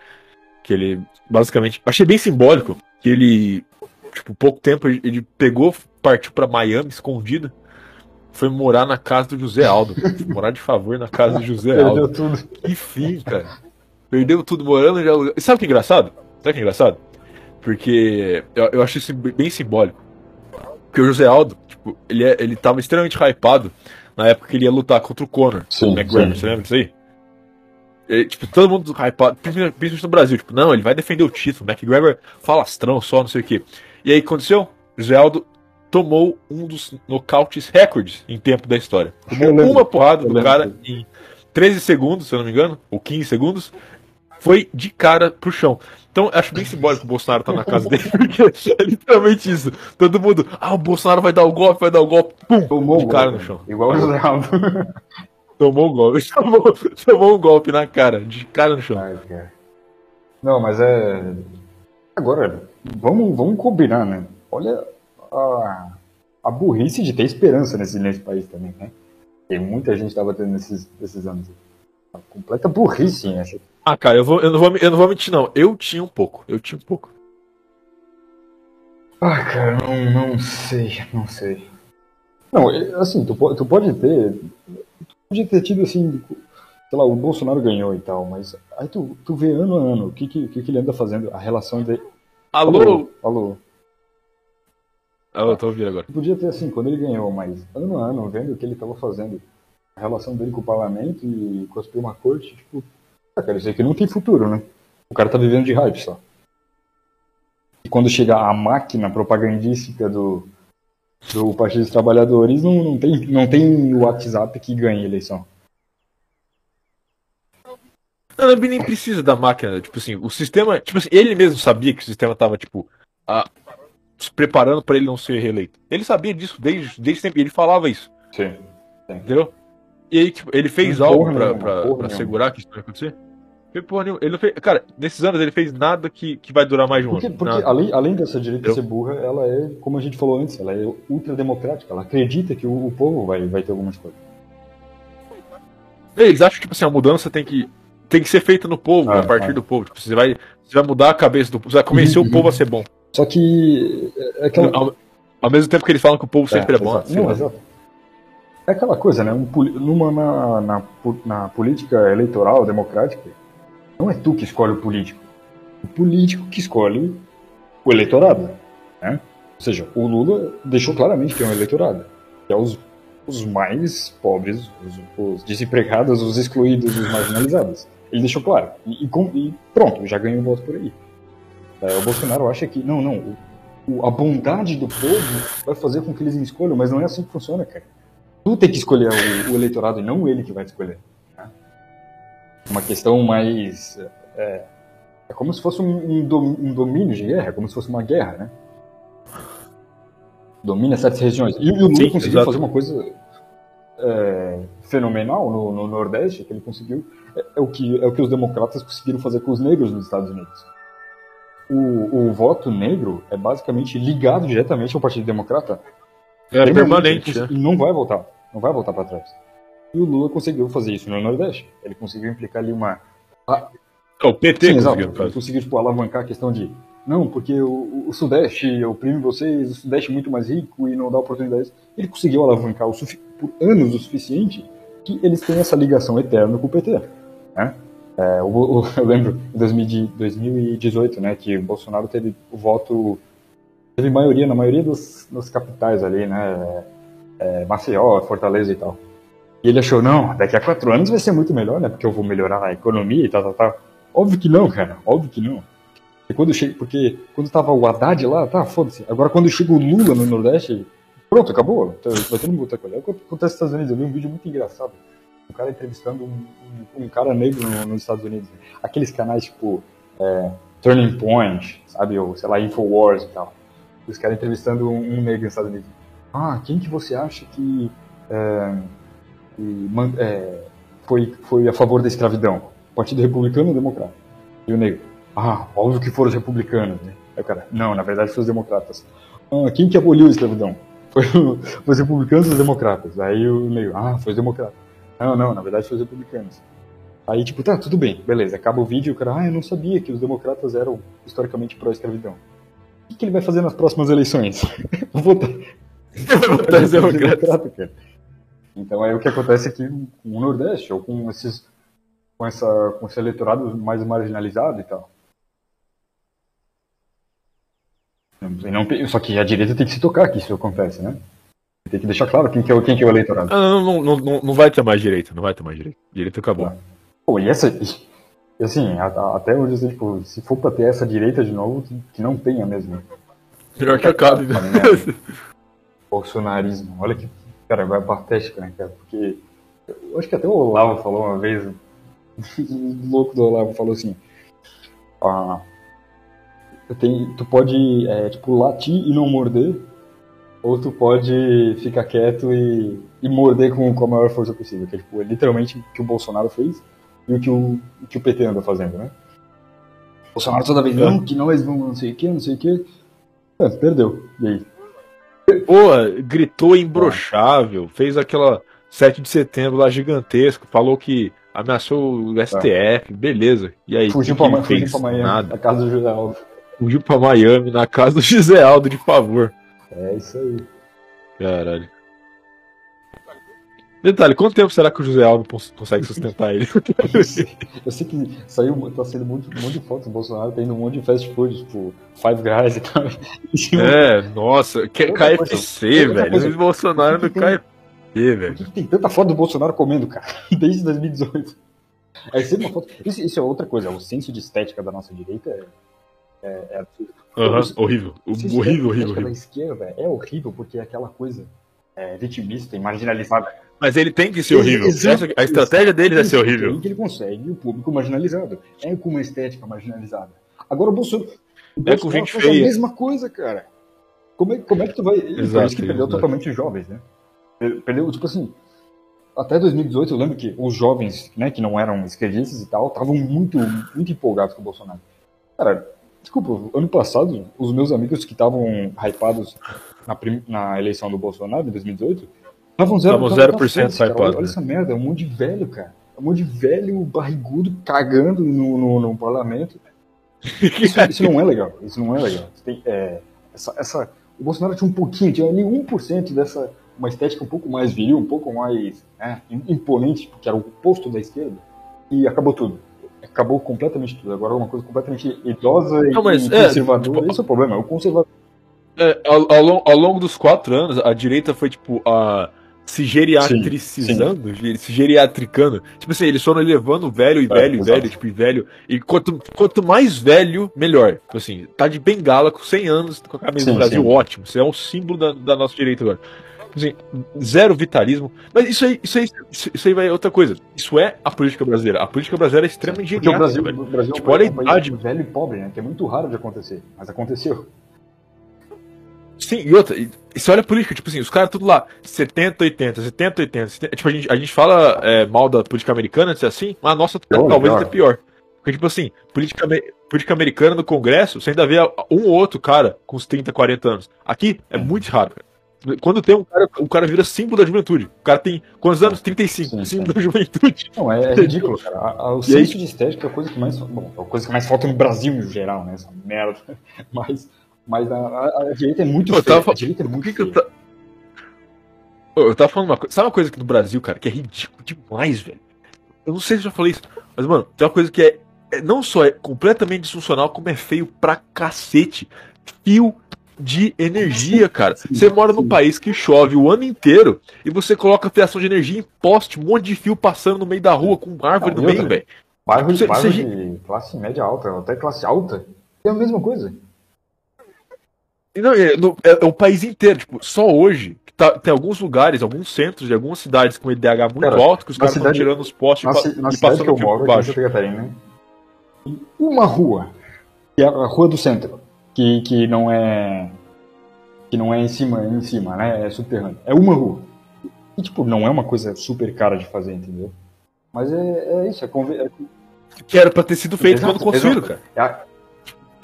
Que ele, basicamente. Achei bem simbólico que ele, tipo, pouco tempo, ele, pegou, partiu pra Miami escondido. Foi morar na casa do José Aldo. morar de favor na casa do José Aldo. Perdeu tudo. Que fim, cara. Perdeu tudo morando já. E sabe o que é engraçado? Sabe o que é engraçado? Porque eu, eu acho isso bem simbólico. Porque o José Aldo, tipo, ele, é, ele tava extremamente hypado na época que ele ia lutar contra o Conor. Sim, McGregor, sim. você lembra disso aí? E, tipo, todo mundo hypado, principalmente no Brasil, tipo, não, ele vai defender o título, McGregor falastrão só, não sei o quê. E aí aconteceu? José Aldo tomou um dos nocautes recordes em tempo da história. Tomou uma porrada do cara em 13 segundos, se eu não me engano, ou 15 segundos, foi de cara pro chão. Então, acho bem simbólico que o Bolsonaro tá na casa dele, porque é literalmente isso. Todo mundo, ah, o Bolsonaro vai dar o golpe, vai dar o golpe, pum, Tomou de cara golpe, no chão. Igual o José Aldo. Tomou o golpe, tomou, tomou um golpe na cara, de cara no chão. Ai, cara. Não, mas é. Agora, vamos, vamos combinar, né? Olha a, a burrice de ter esperança nesse, nesse país também, né? Tem muita gente que tava tendo nesses, nesses anos. Uma completa burrice, né? Ah, cara, eu, vou, eu, não vou, eu não vou mentir, não. Eu tinha um pouco, eu tinha um pouco. Ah, cara, não, não sei, não sei. Não, é, assim, tu, tu pode ter. Tu pode ter tido assim. Sei lá, o Bolsonaro ganhou e tal, mas aí tu, tu vê ano a ano o que, que, que, ele anda fazendo, a relação dele. Alô? Alô? Alô, eu tô ouvindo agora. Podia ter assim, quando ele ganhou, mas ano a ano, vendo o que ele estava fazendo, a relação dele com o parlamento e com a Suprema Corte, tipo, ah, cara, isso aqui não tem futuro, né? O cara tá vivendo de hype só. E quando chega a máquina propagandística do, do Partido dos Trabalhadores, não, não, tem, não tem o WhatsApp que ganha a eleição. Não, ele nem precisa da máquina. Tipo assim, o sistema. Tipo assim, ele mesmo sabia que o sistema tava, tipo, a- se preparando pra ele não ser reeleito. Ele sabia disso desde, desde sempre. Ele falava isso, Sim. entendeu? E aí, tipo, ele fez Não, algo porra pra, porra pra assegurar que isso não ia acontecer? Porra. Ele não fez. Cara, nesses anos ele fez nada que, que vai durar mais de um Porque, ano. porque Nada. além, além dessa direita Eu- ser burra, ela é, como a gente falou antes, ela é ultrademocrática. Ela acredita que o, o povo vai, vai ter alguma escolha. Eles acham que, tipo assim, a mudança tem que, tem que ser feita no povo, Ah, a partir ah. do povo. Tipo, você vai, você vai mudar a cabeça do povo, você vai convencer Uhum, o povo a ser bom. Só que é aquela, Ao, ao mesmo tempo que eles falam que o povo sempre é, bom. exato. sei Não, exato. É aquela coisa, né? Um, numa, na, na, na política eleitoral democrática, não é tu que escolhe o político. O político que escolhe o eleitorado. Né? Ou seja, o Lula deixou claramente que é um eleitorado. Que é os, os mais pobres, os, os desempregados, os excluídos, os marginalizados. Ele deixou claro. E, e e pronto, já ganhou voto por aí. É, o Bolsonaro acha que, não, não, o- a bondade do povo vai fazer com que eles escolham, mas não é assim que funciona, cara. Tu tem que escolher o, o eleitorado e não ele que vai te escolher. né? Uma questão mais. É, é como se fosse um, um domínio de guerra, é como se fosse uma guerra, né? Domina certas regiões. E, e o Lula Sim, conseguiu exato. fazer uma coisa é, fenomenal no, no Nordeste, que ele conseguiu. É, é o que, é o que os democratas conseguiram fazer com os negros nos Estados Unidos. o, o voto negro é basicamente ligado diretamente ao Partido Democrata. É permanente, né? E não vai voltar. Não vai voltar para trás. E o Lula conseguiu fazer isso no Nordeste. Ele conseguiu implicar ali uma. Ah, O PT sim, conseguiu. Ele conseguiu tipo, alavancar a questão de. Não, porque o, o Sudeste oprime vocês, o Sudeste é muito mais rico e não dá oportunidades. Ele conseguiu alavancar o sufi- por anos o suficiente que eles têm essa ligação eterna com o PT. Né? É, o- eu lembro em 2000 de- 2018, né, que o Bolsonaro teve o voto, teve maioria na maioria dos, das capitais ali, né, é, Maceió, Fortaleza e tal. E ele achou, não, daqui a quatro anos vai ser muito melhor, né, porque eu vou melhorar a economia e tal, tal, tal. Óbvio que não, cara, óbvio que não. E quando chega, porque quando tava o Haddad lá, tá, foda-se. Agora quando chega o Lula no Nordeste, pronto, acabou. Tá- Vai mundo outra coisa. É o que acontece nos Estados Unidos. Eu vi um vídeo muito engraçado. Um cara entrevistando um, um- um cara negro no- nos Estados Unidos. Aqueles canais tipo é, Turning Point, sabe? Ou sei lá, Infowars e tal. Os caras entrevistando um, um negro nos Estados Unidos. Ah, quem que você acha que, é, que é, foi, foi a favor da escravidão? Partido Republicano ou Democrata? E o negro? Ah, óbvio que foram os republicanos, né? Aí o cara, não, na verdade foram os democratas. Ah, quem que aboliu a escravidão? Foi, foi os republicanos ou os democratas? Aí o negro, ah, foi os democratas. Não, não, na verdade foi os republicanos. Aí, tipo, tá, tudo bem, beleza. Acaba o vídeo e o cara, ah, eu não sabia que os democratas eram historicamente pró-escravidão. O que, ele vai fazer nas próximas eleições? Vou votar. Votar em democrata. cara. Então é o que acontece aqui com o Nordeste, ou com esses com, essa, com esse eleitorado mais marginalizado e tal. E não só que a direita tem que se tocar que isso acontece, né? Tem que deixar claro quem que é, o- quem que é o eleitorado. Ah, não, não, não, não, não vai ter mais direita, não vai ter mais direita. Direita acabou. Tá. Pô, e essa. E assim, a- a- até hoje, assim, tipo, se for pra ter essa direita de novo, que, que não tenha mesmo. Melhor que acabe. Ligado? Bolsonarismo. Olha que. Cara, vai patético, né, cara? Porque. Eu acho que até o Olavo falou uma vez. O louco do Olavo falou assim. Ah, tem, tu pode, é, tipo, latir e não morder. Ou tu pode ficar quieto e, e morder com, com a maior força possível. Que é, tipo, é literalmente o que o Bolsonaro fez e o que o, o que o PT anda fazendo, né? Bolsonaro toda vez, não, que nós vamos não sei o que, não sei o que. É, perdeu. E aí? Pô, gritou imbrochável, fez aquela 7 de setembro lá gigantesco, falou que ameaçou o STF, beleza. E aí? Fugiu pra, fugiu pra Miami, Nada. na casa do José Aldo. Fugiu pra Miami, na casa do José Aldo, de favor. É isso aí. Caralho. Detalhe, quanto tempo será que o José Aldo cons- consegue sustentar ele? Eu sei, eu sei que saiu, tá saindo muito, um monte de fotos do Bolsonaro, tem um monte de fast food, tipo, Five Guys e tal. É, nossa, que, coisa, KFC, outra velho. coisa. O Bolsonaro no KFC, velho. tem tanta foto do Bolsonaro comendo, cara? Desde 2018. Aí sempre uma foto. Isso, isso é outra coisa, o senso de estética da nossa direita é, é, é absurdo. Horrível. O Horrível, horrível, estética da horrível. esquerda é horrível porque é aquela coisa é, vitimista e marginalizada. Mas ele tem que ser horrível. Exato. A estratégia dele é ser É horrível. que ele consegue o público marginalizado. É com uma estética marginalizada. Agora o Bolsonaro. O É com Bolsonaro gente faz feia. a mesma coisa, cara. Como é, como é que tu vai. Por Exato, isso que perdeu exato. totalmente os jovens, né? Per- Perdeu, tipo assim. Até 2018, eu lembro que os jovens, né, que não eram esquerdistas e tal, estavam muito, muito empolgados com o Bolsonaro. Cara, desculpa, ano passado, os meus amigos que estavam hypados na, na eleição do Bolsonaro, em 2018, estavam zero, Estavam estavam- 0% foda-se, cara. hypados, Olha, olha né? essa merda, é um monte de velho, cara. É um monte de velho barrigudo cagando no, no, no parlamento. Isso, isso não é legal. Isso não é legal. Tem, é, essa, essa, o Bolsonaro tinha um pouquinho, tinha ali 1% dessa uma estética um pouco mais viril, um pouco mais né, imponente, porque era o oposto da esquerda, e acabou tudo. Acabou completamente tudo. Agora é uma coisa completamente idosa e, Não, mas, e é, conservadora. tipo, Esse é o problema. O conservador. É, ao, ao ao longo dos quatro anos, a direita foi, tipo, a, se geriatricizando, se geriatricando. Tipo assim, eles foram elevando velho e É, velho e exato. velho, tipo, e velho. E quanto, quanto mais velho, melhor. Tipo assim, tá de bengala com 100 anos, com a camisa Sim, do Brasil, sim. ótimo. Isso é um símbolo da, da nossa direita agora. Tipo assim, zero vitalismo. Mas isso aí, isso aí, isso, aí vai outra coisa. Isso é a política brasileira. A política brasileira é extremamente Porque o geriátrica, Brasil, o Brasil Tipo, é olha a um idade. velho e pobre, né? Que é muito raro de acontecer. Mas aconteceu. Sim, e outra, e, e você olha a política, tipo assim, os caras tudo lá, 70, 80, 70, 80, 70, tipo, a gente, a gente fala é, mal da política americana, se assim, mas a nossa Pior, talvez até pior. Porque, tipo assim, política, política americana no Congresso, você ainda vê um ou outro cara com uns 30, 40 anos. Aqui é muito raro, cara. Quando tem um cara, o cara vira símbolo da juventude. O cara tem quantos anos? 35, Sim, símbolo da juventude. Não, é, é ridículo, cara. A- a- o E aí- senso de estética é a coisa que mais. Bom, é a coisa que mais falta no Brasil em geral, né? Essa merda. Mas, mas a, a- a direita é muito Eu feia. tava- A direita é muito feia. Eu tava falando uma coisa. Sabe uma coisa aqui no Brasil, cara, que é ridículo demais, velho? Eu não sei se eu já falei isso, mas, mano, tem uma coisa que é, é- não só é completamente disfuncional, como é feio pra cacete. Fio de energia, cara. Você mora num país que chove o ano inteiro e você coloca fiação de energia em poste, um monte de fio passando no meio da rua com árvore Não, no meio, velho. Bairro, Você- bairro você- de classe média alta, até classe alta, é a mesma coisa. Não, é, no- é- é o país inteiro, tipo, só hoje, tá- tem alguns lugares, alguns centros de algumas cidades com IDH muito Cara, alto, que os caras estão tirando os postes Na, e na e passando que eu fio moro, baixo. Santa Catarina, tem uma rua, que é a rua do centro, que, que não é que não é em cima, em cima, né? É subterrâneo. É uma rua. E, tipo, não é uma coisa super cara de fazer, entendeu? Mas é, é isso, é, é Que era pra ter sido feito Exato, quando construíram, exato. cara. é a,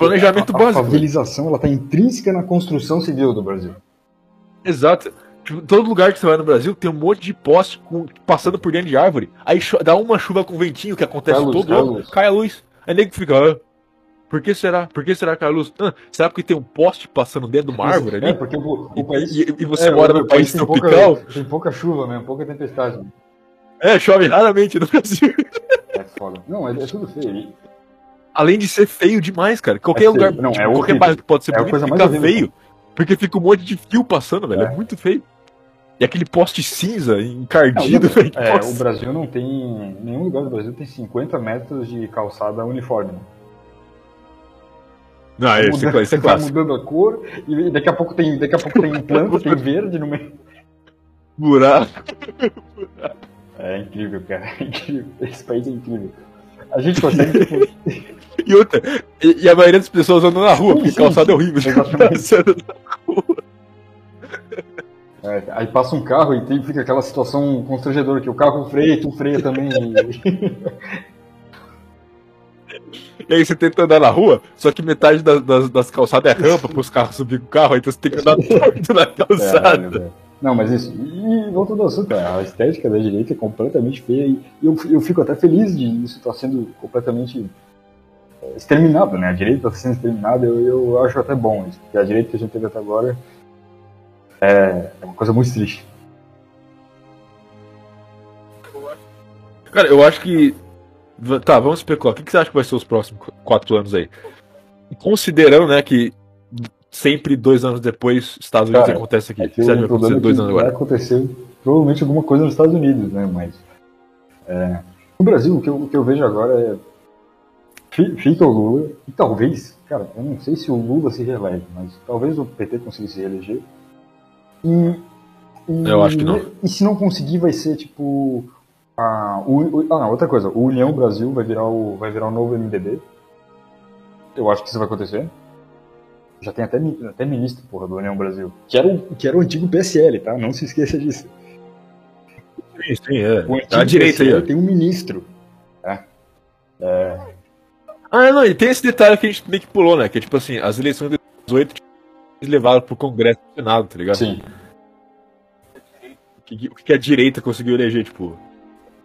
Planejamento a, a básico. favelização, ela tá intrínseca na construção civil do Brasil. Exato. Tipo, todo lugar que você vai no Brasil tem um monte de poste com- passando por dentro de árvore. Aí dá uma chuva com ventinho, que acontece Cai a luz, todo cai a ano, luz. cai a luz. Aí nego fica, ah, por que será? Por que será que cai a luz? Ah, será porque tem um poste passando dentro de uma árvore É, ali? porque o, o país... e- e você é, mora num país tem tropical? Pouca, tem pouca chuva mesmo, pouca tempestade. É, chove raramente no Brasil. É foda. Não, é, é tudo feio. Além de ser feio demais, cara. Qualquer É lugar, Não, tipo, é qualquer bairro que pode ser É bonito coisa fica horrível. feio. Porque fica um monte de fio passando, velho. É, É. muito feio. E aquele poste cinza, encardido, Não, velho. É, o Brasil não tem. Nenhum lugar do Brasil tem 50 metros de calçada uniforme. Não, esse, é mudando- esse é clássico. mudando a cor e daqui a pouco tem, daqui a pouco tem planta, tem verde no meio. Buraco. É incrível, cara. É incrível. Esse país é incrível. A gente consegue. E outra, e, e a maioria das pessoas andam na rua, Sim, porque sim, calçado é horrível. Exatamente. É, aí passa um carro e tem, fica aquela situação constrangedora que o carro freia e tu freia também. E aí você tenta andar na rua, só que metade das, das, das calçadas é rampa pros carros subir com o carro, então você tem que andar torto na calçada. É, é. Não, mas isso. E voltando ao assunto, a estética da direita é completamente feia e eu, eu fico até feliz de isso estar sendo completamente exterminado, né? A direita está sendo exterminada, eu, eu acho até bom isso, porque a direita que a gente teve até agora é, é uma coisa muito triste. Cara, eu acho que. Tá, vamos especular. O que que você acha que vai ser os próximos qu- quatro anos aí? Considerando, né, que sempre dois anos depois, Estados Unidos Cara, acontece aqui. É que você acha que vai acontecer é dois anos vai agora? acontecer provavelmente alguma coisa nos Estados Unidos, né? Mas é, no Brasil o que, eu, o que eu vejo agora é fica o Lula e talvez, cara, eu não sei se o Lula se reelege, mas talvez o PT consiga se reeleger. E, e- Eu acho que não. E se não conseguir, vai ser tipo a, o, o- ah, não, outra coisa, o União Brasil vai virar o vai virar o novo MDB. Eu acho que isso vai acontecer. Já tem até, até ministro, porra, do União Brasil. Que era, o, que era o antigo PSL, tá? Não se esqueça disso. Sim, sim, é. O antigo Tá à direita aí, PSL ó. tem um ministro. Tá? É, Ah, não, e tem esse detalhe que a gente meio que pulou, né? Que é tipo assim, as eleições de 2018 eles levaram pro Congresso e Senado, tá ligado? sim. O que, o que a direita conseguiu eleger, tipo.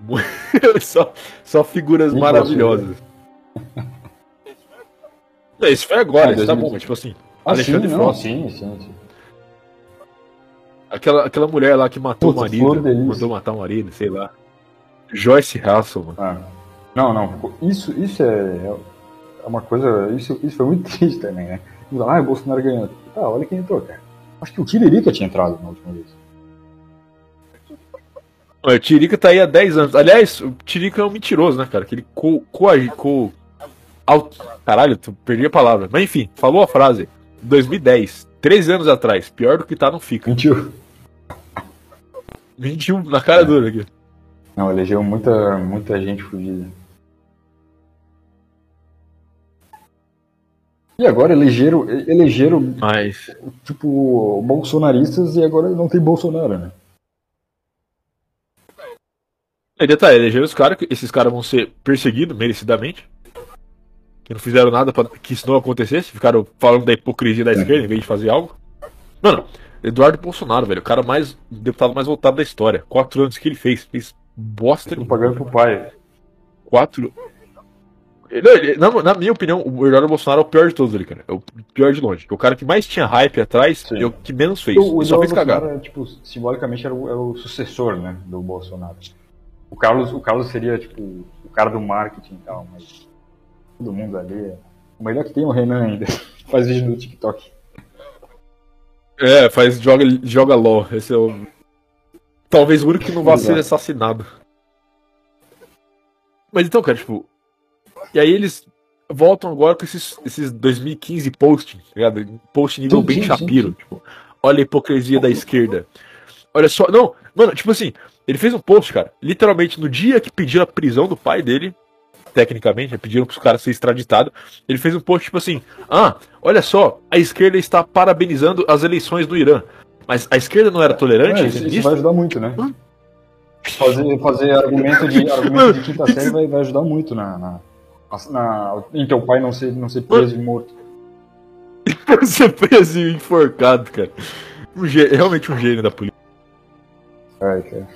só, só figuras Muito maravilhosas. Não, Isso foi agora, Ah, isso tá bom, 2018. mas tipo assim. Ah, Alexandre sim, não, Frost. sim, sim, sim. Aquela, aquela mulher lá que matou Puta, o marido, mandou matar o marido, sei lá. Joyce Hasselman. Ah, não, não. Isso, isso é, é uma coisa. Isso, isso foi muito triste também, né? Ah, o Bolsonaro ganhando. Tá, olha quem entrou, cara. Acho que o Tiririca tinha entrado na última vez. O Tirica tá aí há 10 anos. Aliás, o Tirica é um mentiroso, né, cara? Que ele co. co, co caralho, tu perdi a palavra. Mas enfim, falou a frase. 2010, 13 anos atrás. Pior do que tá, não fica. Mentiu. Mentiu na cara dura aqui. Não, elegeu muita, muita gente fugida. E agora elegeram, elegeram Mas. tipo, bolsonaristas e agora não tem Bolsonaro, né? Aí detalhe, elegeram os caras, esses caras vão ser perseguidos merecidamente. que não fizeram nada para que isso não acontecesse, ficaram falando da hipocrisia da esquerda em vez de fazer algo. Mano, Eduardo Bolsonaro, velho, o cara mais. o deputado mais votado da história. Quatro anos que ele fez. Fez bosta. Propaganda pro pai. Quatro. Na, na minha opinião, o Eduardo Bolsonaro é o pior de todos ali, cara. É o pior de longe. O cara que mais tinha hype atrás Sim. é o que menos fez. O, o Ele só fez cagar. Bolsonaro, tipo, simbolicamente era o, era o sucessor, né, do Bolsonaro. O Carlos, o Carlos seria, tipo, o cara do marketing e tal, mas todo mundo ali... é- O melhor que tem é o Renan ainda. Faz vídeo no TikTok. É, faz. Joga, joga LOL. Esse é o. Talvez o único que não vá ser assassinado. Mas então, cara, tipo. E aí eles voltam agora com esses, esses 2015 posting, tá ligado? Post nível bem Shapiro. Tipo, olha a hipocrisia da esquerda. Olha só. Não, mano, tipo assim, ele fez um post, cara. Literalmente no dia que pediram a prisão do pai dele. Tecnicamente, né, pediram pros caras ser extraditados. Ele fez um post tipo assim: Ah, olha só, a esquerda está parabenizando as eleições do Irã. Mas a esquerda não era tolerante? É, isso, isso vai ajudar muito, né? Fazer, fazer argumento de, argumento de quinta série vai, vai ajudar muito na, na, na- em teu pai não ser, não ser preso e morto. ser preso e enforcado, cara. Um gê- realmente um gênio da polícia. Ai, cara.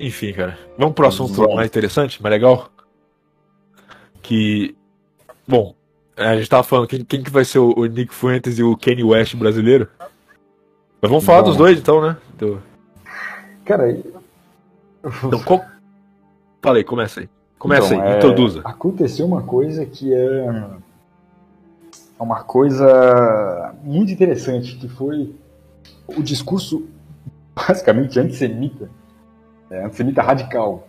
Enfim, cara. Vamos pro assunto Vamos. mais interessante, mais legal? Que. Bom, a gente tava falando quem, quem que vai ser o, o Nick Fuentes e o Kanye West brasileiro. Mas vamos falar Bom. dos dois então, né? Do- Cara, Então, qual... Falei, começa aí. Começa Então, aí, é, introduza. Aconteceu uma coisa que é é uma coisa muito interessante, que foi o discurso basicamente antissemita, é, antissemita radical.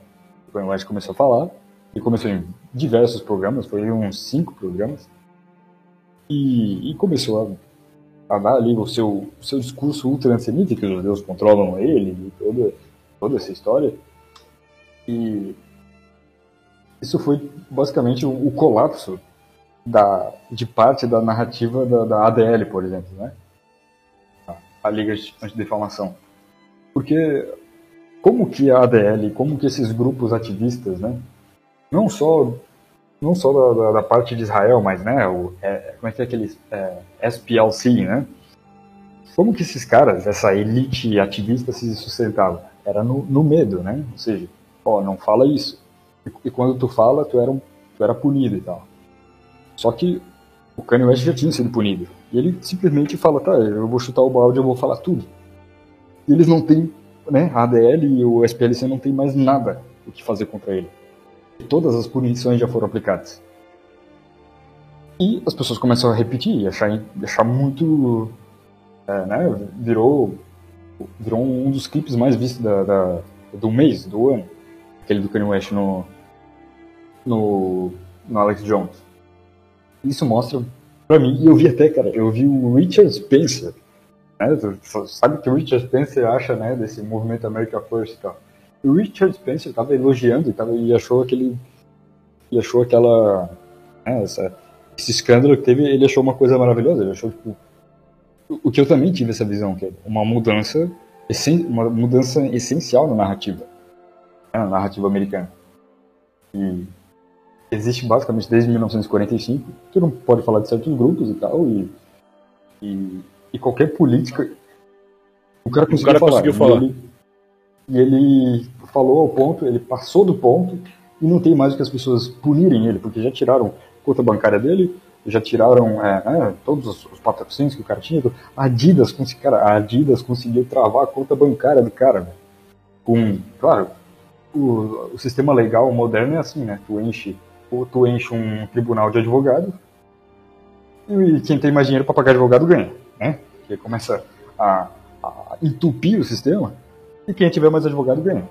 Quando o West começou a falar, ele começou em diversos programas, foi uns cinco programas, e, e começou a, a dar ali o seu, o seu discurso ultra-antissemita, que os judeus controlam ele, e toda, toda essa história. E isso foi basicamente o, o colapso da, de parte da narrativa da, da ADL, por exemplo, né? A, Liga Antidefamação. Porque como que a ADL, como que esses grupos ativistas, né? Não só não só da, da, da parte de Israel, mas né, o, é, como é que é aquele é, SPLC, né? Como que esses caras, essa elite ativista se sustentava? Era no, no medo, né? Ou seja, ó, não fala isso. E, e quando tu fala, tu era, um, tu era punido e tal. Só que o Kanye West já tinha sido punido. E ele simplesmente fala, tá, eu vou chutar o balde, eu vou falar tudo. E eles não têm, né, a ADL e o SPLC não tem mais nada o que fazer contra ele. E todas as punições já foram aplicadas. E as pessoas começam a repetir achar, achar muito, é, né, virou, virou um dos clipes mais vistos da, da, do mês, do ano. Aquele do Kanye West no, no, no Alex Jones. Isso mostra pra mim, e eu vi até, cara, eu vi o Richard Spencer, né, tu sabe que o Richard Spencer acha, né, desse movimento America First e tal. O Richard Spencer tava elogiando e, tava, e achou aquele, e achou aquela, né, essa, esse escândalo que teve, ele achou uma coisa maravilhosa, ele achou, tipo, o- que eu também tive essa visão, que é uma mudança, uma mudança essencial na narrativa, né, na narrativa americana. E existe basicamente desde 1945. Tu não pode falar de certos grupos e tal, e, e, e qualquer política. O cara conseguiu cara falar. conseguiu e falar. ele- E ele, falou ao ponto, ele passou do ponto, e não tem mais o que as pessoas punirem ele, porque já tiraram conta bancária dele, já tiraram é, né, todos os, os patrocínios que o cara tinha. A Adidas, cara, a Adidas conseguiu travar a conta bancária do cara, velho. Com, claro, o, o sistema legal moderno é assim, né? Tu enche, ou tu enche um tribunal de advogado e quem tem mais dinheiro para pagar advogado ganha, né? Porque começa a, a entupir o sistema e quem tiver mais advogado ganha.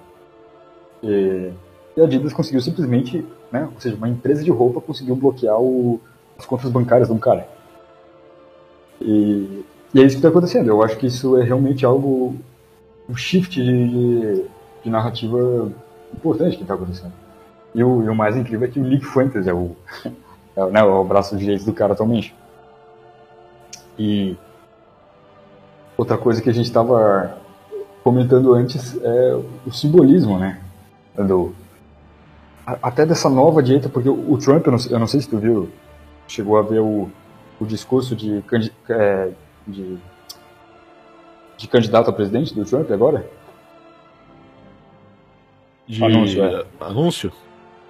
E, e a Adidas conseguiu simplesmente, né? Ou seja, uma empresa de roupa conseguiu bloquear o, as contas bancárias de um cara. E, e é isso que está acontecendo. Eu acho que isso é realmente algo, um shift de, de, de narrativa importante que está acontecendo. E o, e o mais incrível é que o Nick Fuentes é o, é, né, o braço direito do cara atualmente. E outra coisa que a gente estava comentando antes é o simbolismo, né? Do, até dessa nova direita, porque o, o Trump, eu não, eu não sei se tu viu, chegou a ver o, o discurso de, é, de, de candidato a presidente do Trump agora? De Anúncio, é. anúncio?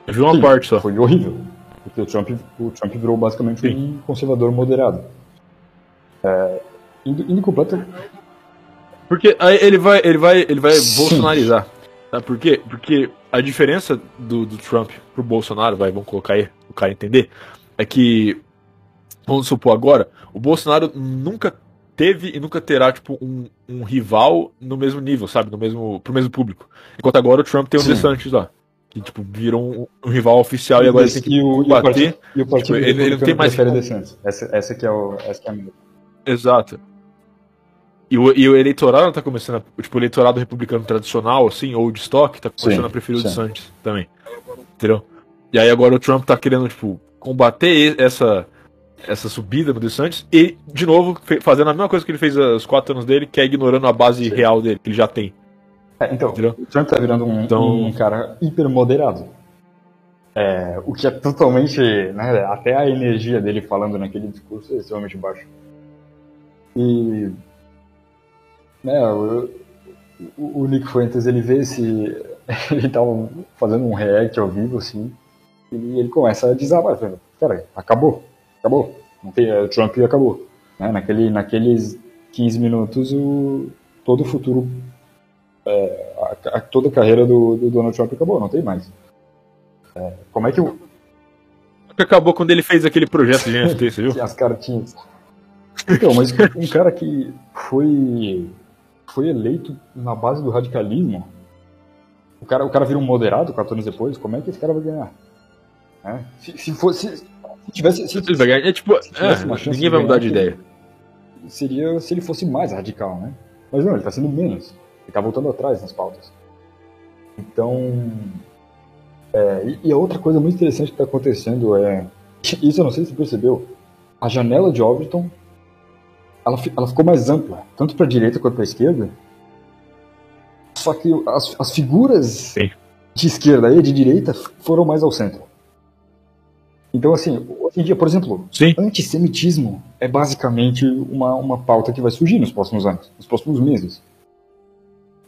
Eu vi uma Sim, parte só. Foi horrível. Porque o Trump, o Trump virou basicamente um conservador moderado. É, indo, indo completa. Porque aí ele vai, ele vai, ele vai Sim. bolsonarizar. Sabe por quê? Porque a diferença do, do Trump pro Bolsonaro, vai, vamos colocar aí, o cara entender, é que, vamos supor agora, o Bolsonaro nunca teve e nunca terá, tipo, um, um rival no mesmo nível, sabe? No mesmo, pro mesmo público. Enquanto agora o Trump tem o Sim. DeSantis lá. Que, tipo, virou um, um rival oficial e agora ele tem que e o, e bater. e o partido Tipo, ele- ele não tem mais como- DeSantis. Essa, essa que é o, essa que é a minha. Exato. E o, e o eleitorado tá começando a. Tipo, o eleitorado republicano tradicional, assim, ou de estoque, tá começando Sim, a preferir o sim. DeSantis também. Entendeu? E aí agora o Trump tá querendo, tipo, combater e- essa, essa subida no DeSantis e, de novo, fazendo a mesma coisa que ele fez os quatro anos dele, que é ignorando a base Sim. real dele, que ele já tem. É, então, Entendeu? o Trump tá virando um, Então- um cara hiper moderado. É, o que é totalmente. Né, até a energia dele falando naquele discurso é extremamente baixa. E. Né, o, o, Nick Fuentes ele vê esse. Ele tava fazendo um react ao vivo, assim, e ele começa a desabar. Cara, acabou. Acabou. Não tem, é, o Trump acabou. Né, naquele, naqueles 15 minutos, o, todo o futuro a, a- toda a carreira do, do Donald Trump acabou, não tem mais. É, como é que, o, Que acabou quando ele fez aquele projeto de NFT, você viu? as cartinhas. Então, mas um cara que foi foi eleito na base do radicalismo, o cara, o cara vira um moderado quatro anos depois, como é que esse cara vai ganhar? Né? Se, se fosse. Se tivesse. Se, ganhar. É tipo, se uma é, ninguém vai mudar de ideia. Seria se ele fosse mais radical, né? Mas não, ele tá sendo menos. Ele tá voltando atrás nas pautas. Então. é, e, e a outra coisa muito interessante que tá acontecendo é. Isso eu não sei se você percebeu. A janela de Overton ela, ela ficou mais ampla, tanto para direita quanto para esquerda. Só que as, as figuras Sim. de esquerda e de direita foram mais ao centro. Então, assim, hoje em dia, por exemplo, Sim. antissemitismo é basicamente uma, uma pauta que vai surgir nos próximos anos, nos próximos meses.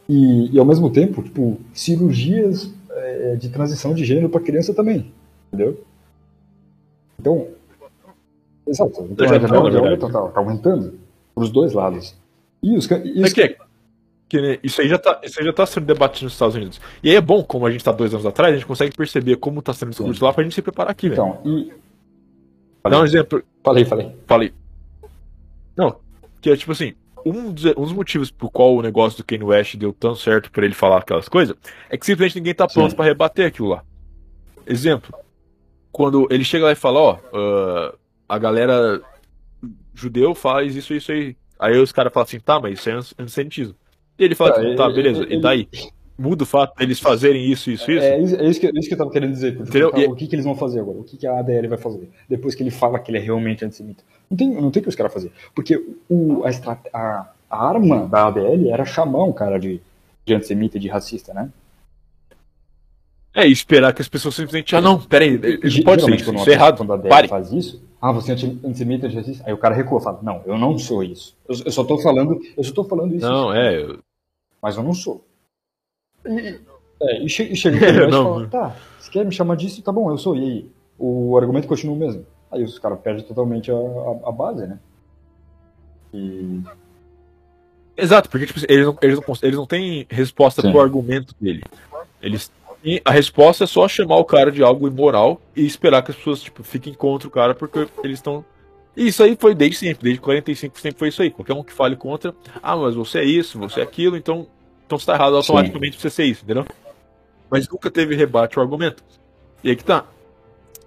E, e ao mesmo tempo, tipo, cirurgias é, de transição de gênero para criança também, entendeu? Então, exato. Então Já a tá, janela tá, tá aumentando para os dois lados. E os, e os é- que nem- isso, aí já tá, isso aí já tá sendo debatido nos Estados Unidos. E aí é bom, como a gente tá dois anos atrás, a gente consegue perceber como tá sendo o discurso lá pra gente se preparar aqui, velho. então, e Dá um exemplo. falei, falei. Falei. Não, que é tipo assim, um dos, um dos motivos por qual o negócio do Kanye West deu tão certo pra ele falar aquelas coisas é que simplesmente ninguém tá pronto Sim. pra rebater aquilo lá. Exemplo, quando ele chega lá e fala, ó, ah, a galera judeu faz isso, isso aí. Aí os caras falam assim, tá, mas isso é antissemitismo. E ele fala, Tá, tá, ele- beleza, ele- e daí? Muda o fato deles fazerem isso, isso, isso? É isso, é isso que, é isso que eu tava querendo dizer. Entendeu? tá, E- O que, que eles vão fazer agora? O que, que a ADL vai fazer? Depois que ele fala que ele é realmente antissemita. Não tem, não tem o que os caras fazer. Porque o, a, a, a arma da ADL era chamar um cara de, de antissemita e de racista, né? É, e esperar que as pessoas simplesmente, ah não, peraí, ele não pode ser isso, isso é errado, Quando a pare. faz isso, ah, você é anti- antissemita e de racista? Aí o cara recua, fala, não, eu não sou isso. Eu, eu só tô falando, eu só tô falando isso. Não, é, eu- Mas eu não sou. E, é, e, che e chega aqui e fala, tá, você quer me chamar disso? Tá bom, eu sou. E aí? O argumento continua o mesmo. Aí os caras perdem totalmente a, a, a base, né? E, Exato, porque tipo, eles, não, eles, não, eles não têm resposta Sim. pro argumento dele. Eles e a resposta é só chamar o cara de algo imoral e esperar que as pessoas tipo, fiquem contra o cara porque eles estão. E Isso aí foi desde sempre, desde 45 sempre foi isso aí. Qualquer um que fale contra, ah, mas você é isso, você é aquilo, então, então você tá errado automaticamente pra você ser isso, entendeu? Mas nunca teve rebate ao argumento. E aí que tá.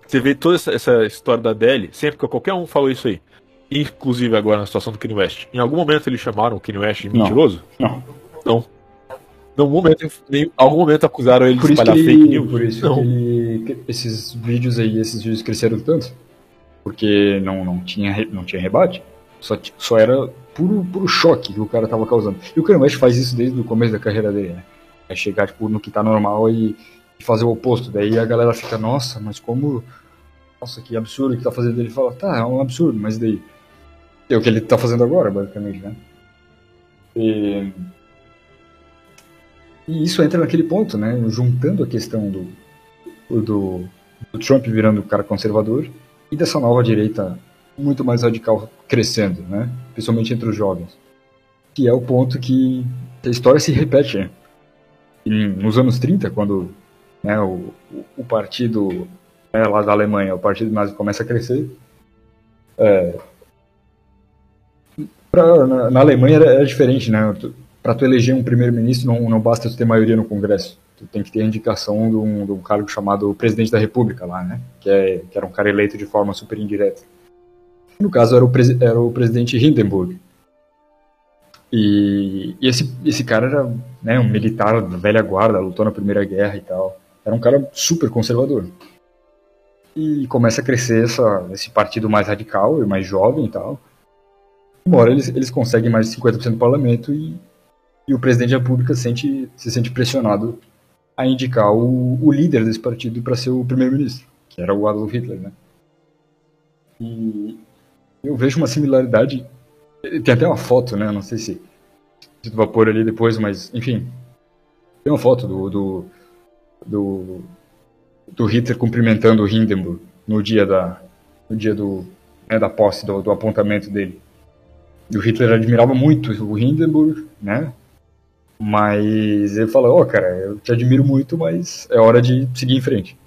Você vê toda essa, essa história da DL, sempre que qualquer um falou isso aí. Inclusive agora na situação do Kanye West. Em algum momento eles chamaram o Kanye West de Não. mentiroso? não. Não. Em algum momento, em algum momento acusaram ele de Por que espalhar ele, fake news? por isso não. que, ele, que esses vídeos aí, esses vídeos cresceram tanto. Porque não, não, tinha, não tinha rebate. Só, só era puro, puro choque que o cara tava causando. E o Kanye West faz isso desde o começo da carreira dele, né? É chegar tipo, no que tá normal e, fazer o oposto. Daí a galera fica, nossa, mas como. Nossa, que absurdo que tá fazendo. Ele fala, tá, é um absurdo, mas daí. É o que ele tá fazendo agora, basicamente, né? E, e isso entra naquele ponto, né? Juntando a questão do, do, do Trump virando cara conservador e dessa nova direita muito mais radical crescendo, né? Principalmente entre os jovens. Que é o ponto que a história se repete, né? E nos anos 30, quando né, o, o partido né, lá da Alemanha, o partido nazi começa a crescer, é, pra, na, na, Alemanha era, era diferente, né? Para tu eleger um primeiro-ministro não, não basta tu ter maioria no Congresso. Tu tem que ter a indicação de um, de um cargo chamado presidente da República lá, né? Que, é, que era um cara eleito de forma super indireta. No caso, era o, era o presidente Hindenburg. E, e, esse, esse cara era né, um militar da velha guarda, lutou na Primeira Guerra e tal. Era um cara super conservador. E começa a crescer essa, esse partido mais radical e mais jovem e tal. Uma hora eles, eles conseguem mais de 50% do parlamento e, e o presidente da República sente, se sente pressionado a indicar o, o líder desse partido para ser o primeiro-ministro, que era o Adolf Hitler, né? E, eu vejo uma similaridade. Tem até uma foto, né? Não sei se, se tu vai pôr ali depois, mas enfim. Tem uma foto do, do, do, do Hitler cumprimentando o Hindenburg no dia da, no dia do, né, da posse, do, do apontamento dele. E o Hitler admirava muito o Hindenburg, né? Mas ele falou, ó, oh, cara, eu te admiro muito, mas é hora de seguir em frente.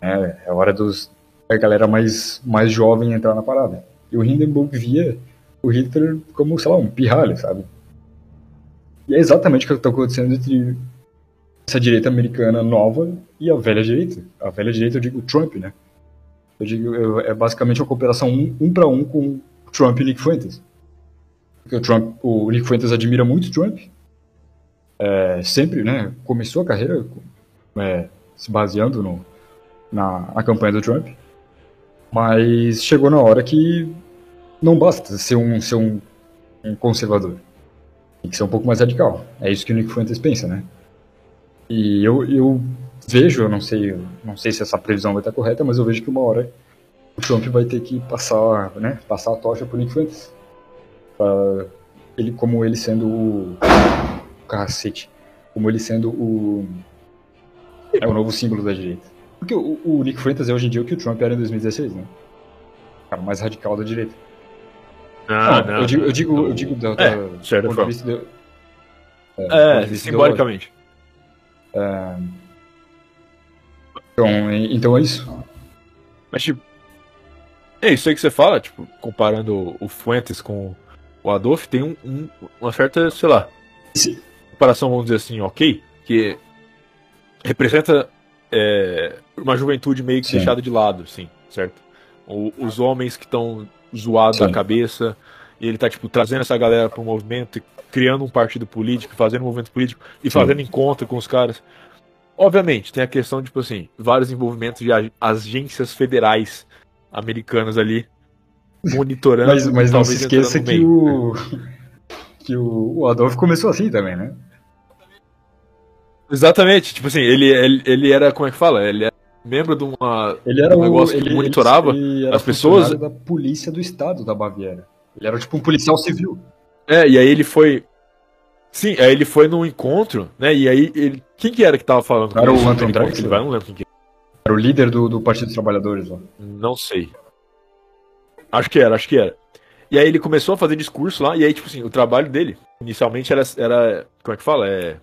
É, é hora dos a galera mais, mais jovem entrar na parada. E o Hindenburg via o Hitler como, sei lá, um pirralho, sabe? E é exatamente o que está acontecendo entre essa direita americana nova e a velha direita. A velha direita, eu digo Trump, né? Eu digo, eu, é basicamente uma cooperação um, um para um com Trump e Nick Fuentes. Porque o, Trump, o Nick Fuentes admira muito Trump. É, sempre, né? Começou a carreira é, se baseando no, na, na campanha do Trump. Mas chegou na hora que não basta ser um, ser um, um conservador. Tem que ser um pouco mais radical. É isso que o Nick Fuentes pensa, né? E eu, eu vejo, eu não sei, não sei se essa previsão vai estar correta, mas eu vejo que uma hora o Trump vai ter que passar, né, passar a tocha pro Nick Fuentes. Ele, como ele sendo o cacete, como ele sendo o é o novo símbolo da direita. Porque o, o Nick Fuentes é hoje em dia o que o Trump era em 2016, né? O cara mais radical da direita. Não, não, eu digo, eu digo, eu digo da, é, da, certo, ponto de vista de, é, é simbolicamente. É, então, então é isso. Mas, tipo, é isso aí que você fala, tipo, comparando o Fuentes com o Adolf, tem um, um, uma certa, sei lá, Sim. Comparação, vamos dizer assim, ok, que representa é, uma juventude meio que Sim. deixada de lado, sim, certo? O, os homens que estão zoados da Sim. cabeça, e ele tá, tipo, trazendo essa galera para o movimento, criando um partido político, fazendo um movimento político e Sim. fazendo encontro com os caras. Obviamente, tem a questão, tipo assim, vários envolvimentos de ag- agências federais americanas ali, monitorando. Mas, mas não se esqueça que o que o, o Adolf começou assim também, né? Exatamente, tipo assim, ele, ele, ele era, como é que fala? Ele era membro de uma. Ele era Um o negócio que ele, monitorava ele era as pessoas. da polícia do estado da Baviera. Ele era tipo um policial civil. É, e aí ele foi. Sim, aí ele foi num encontro, né? E aí ele. Quem que era que tava falando? Era com o ele? Anton Ele- Drexler? ele vai, não lembro quem que Era o líder do, do Partido dos Trabalhadores lá. Não sei. Acho que era, acho que era. E aí ele começou a fazer discurso lá, e aí, tipo assim, o trabalho dele, inicialmente era. era como é que fala? É.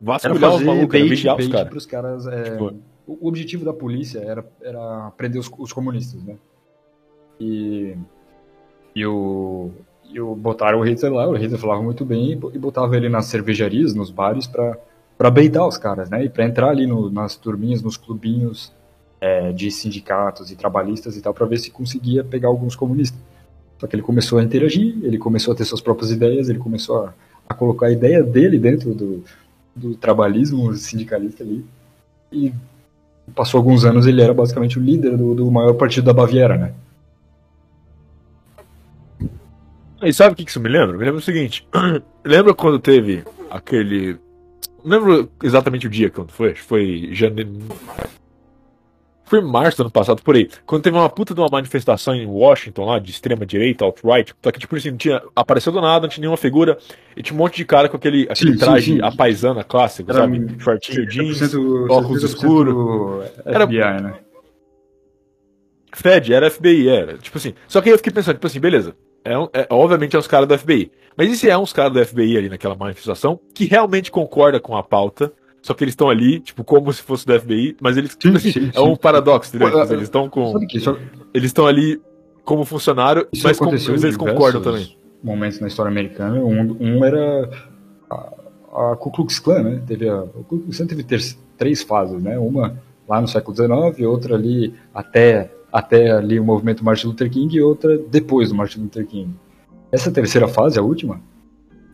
Vasculhar os malucos, bait, vigiar os caras. pros caras. é, Tipo- o objetivo da polícia era, era prender os, os comunistas, né? E, e o, e o botaram o Hitler lá, o Hitler falava muito bem e e botava ele nas cervejarias, nos bares, pra, pra beitar os caras, né? E pra entrar ali no- nas turminhas, nos clubinhos é, de sindicatos e trabalhistas e tal, pra ver se conseguia pegar alguns comunistas. Só que ele começou a interagir, ele começou a ter suas próprias ideias, ele começou a, a colocar a ideia dele dentro do, do trabalhismo sindicalista ali. E passou alguns anos ele era basicamente o líder do, do maior partido da Baviera, né? E sabe o que que isso me lembra? Me lembra o seguinte: lembra quando teve aquele Não lembro exatamente o dia quando foi, foi janeiro. Foi em março do ano passado, por aí. Quando teve uma puta de uma manifestação em Washington lá, de extrema direita, alt-right. Só que, tipo assim, não tinha. Apareceu do nada, não tinha nenhuma figura. E tinha um monte de cara com aquele, aquele Sim, sim, traje sim. a paisana clássico, Era sabe? um Shortinho jeans, 70% óculos 70% escuros. Era- FBI, né? Fed, era FBI, era. Tipo assim. Só que aí eu fiquei pensando, tipo assim, beleza. É, é- obviamente é uns caras do FBI. Mas e se é uns caras do FBI ali naquela manifestação que realmente concorda com a pauta? Só que eles estão ali, tipo, como se fosse do FBI, mas eles. tipo assim, sim, é um sim. paradoxo, entendeu? Pô, Tipo, eles estão com. Sabe que isso, Eles estão ali como funcionário, isso mas, com, aconteceu mas eles concordam também. momentos na história americana. Um, um era a, a Ku Klux Klan, né? Teve a, o Ku Klux Klan teve ter- três fases, né? Uma lá no século XIX, outra ali até, até ali o movimento Martin Luther King e outra depois do Martin Luther King. Essa terceira fase, a última,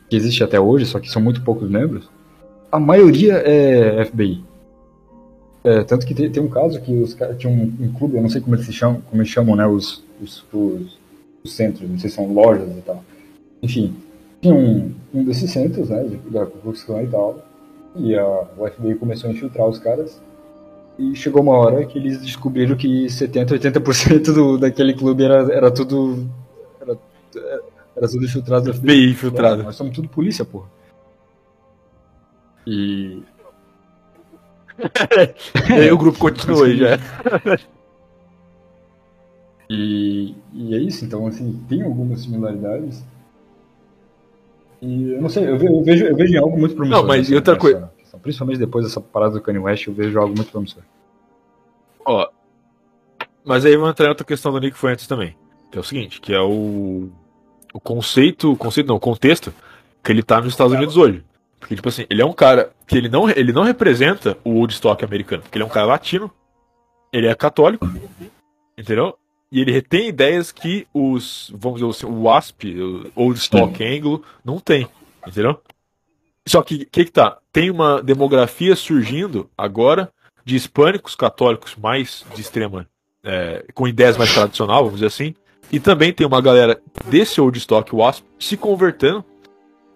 que existe até hoje, só que são muito poucos membros, a maioria é FBI. É, tanto que tem, tem um caso que os caras tinham um, um clube, eu não sei como eles se chamam, como eles chamam, né, os, os, os, os centros, não sei se são lojas e tal. Enfim, tinha um, um desses centros, né, da Ku Klux Klan e tal, e a, o FBI começou a infiltrar os caras, e chegou uma hora que eles descobriram que 70, 80% do, daquele clube era, era tudo... Era, era tudo infiltrado do FBI. FBI infiltrado. Nós somos tudo polícia, porra. E E aí o grupo continua aí já. E, e é isso, então, assim, tem algumas similaridades. E eu não sei, eu ve- eu vejo, eu vejo algo muito promissor. Não, mas e outra nessa coisa-. Principalmente depois dessa parada do Kanye West, eu vejo algo muito promissor. Ó. Mas aí vamos entrar em outra questão do Nick Fuentes também. Que é o seguinte, que é o. O conceito. Conceito não, o contexto que ele tá nos Estados Unidos hoje. Porque, tipo assim, ele é um cara que ele não, ele não representa o Woodstock americano. Porque ele é um cara latino, ele é católico, entendeu? E ele retém ideias que os, vamos dizer assim, o WASP, o Woodstock Anglo, não tem, entendeu? Só que, o que que tá? Tem uma demografia surgindo agora de hispânicos católicos mais de extrema, é, com ideias mais tradicional, vamos dizer assim, e também tem uma galera desse old stock WASP se convertendo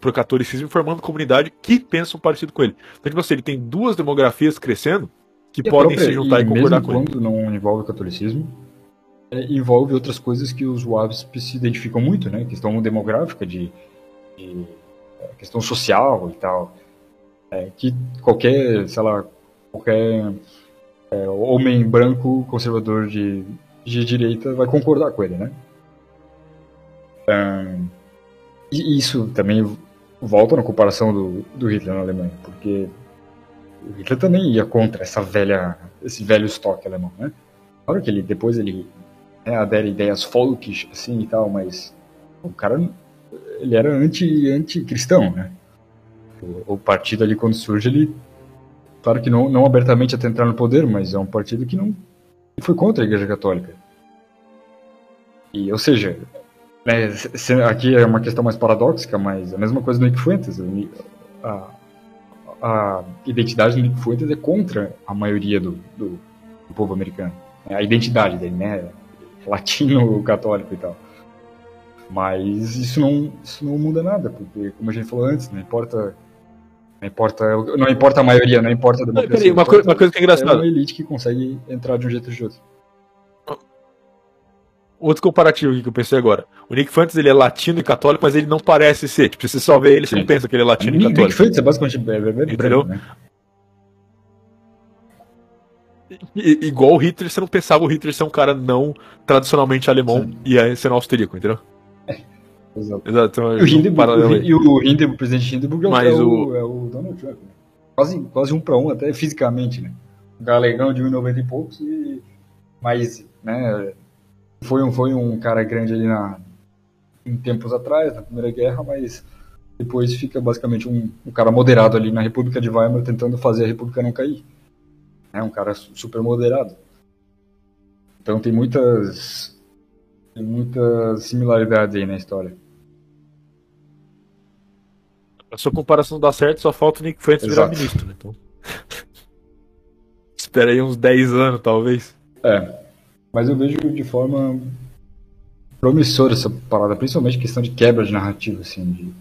pro catolicismo e formando comunidade que pensam parecido com ele. Então, tipo assim, ele tem duas demografias crescendo que E podem própria- se juntar e, mesmo concordar com ele. quando não envolve o catolicismo, é, envolve outras coisas que os WASP se identificam muito, né? Questão demográfica, de, de, é, questão social e tal. É, que qualquer, sei lá, qualquer é, homem branco conservador de, de direita vai concordar com ele, né? Ahn, e isso também volta na comparação do, do Hitler na Alemanha, porque o Hitler também ia contra essa velha, esse velho estoque alemão, né? Claro que ele depois ele né, adere ideias folkish assim e tal, mas o cara ele era anti anticristão, né? O, o partido ali quando surge ele claro que não, não abertamente até entrar no poder, mas é um partido que não foi contra a Igreja Católica. E ou seja, se- se- aqui é uma questão mais paradoxica, mas é a mesma coisa do Nick Fuentes. A, a identidade do Nick Fuentes é contra a maioria do, do, do povo americano. É a identidade dele, né? Latino, católico e tal. Mas isso não, isso não muda nada, porque, como a gente falou antes, não importa. Não importa, não importa a maioria, não importa a democracia. Peraí, uma, importa- coi- uma coisa que é é engraçada. uma elite que consegue entrar de um jeito ou de outro. Outro comparativo aqui que eu pensei agora. O Nick Fuentes ele é latino e católico, mas ele não parece ser. Tipo, se você só vê ele, você não pensa que ele é latino e Nick católico. Fuentes é basicamente é, é, é Entendeu? branco, né? I- igual o Hitler, você não pensava o Hitler ser um cara não tradicionalmente alemão Sim. e aí sendo austríaco, entendeu? Exato. Exato. Então, E o Hindenburg, e o Hindenburg, o presidente Hindenburg é, o- Mas é o, o- é o Donald Trump. Né? Quase, quase um para um, até fisicamente, né? Um galegão de 1,90 e poucos, e, mas né, foi, um, foi um cara grande ali na, em tempos atrás, na Primeira Guerra, mas depois fica basicamente um, um cara moderado ali na República de Weimar tentando fazer a República não cair. É um cara su- super moderado. Então tem muitas, tem muitas similaridades aí na história. A sua comparação dá certo, só falta o Nick Fuentes virar ministro, né? Então... Espera aí uns 10 anos, talvez. É, mas eu vejo de forma promissora essa parada, principalmente questão de quebra de narrativa, assim, de,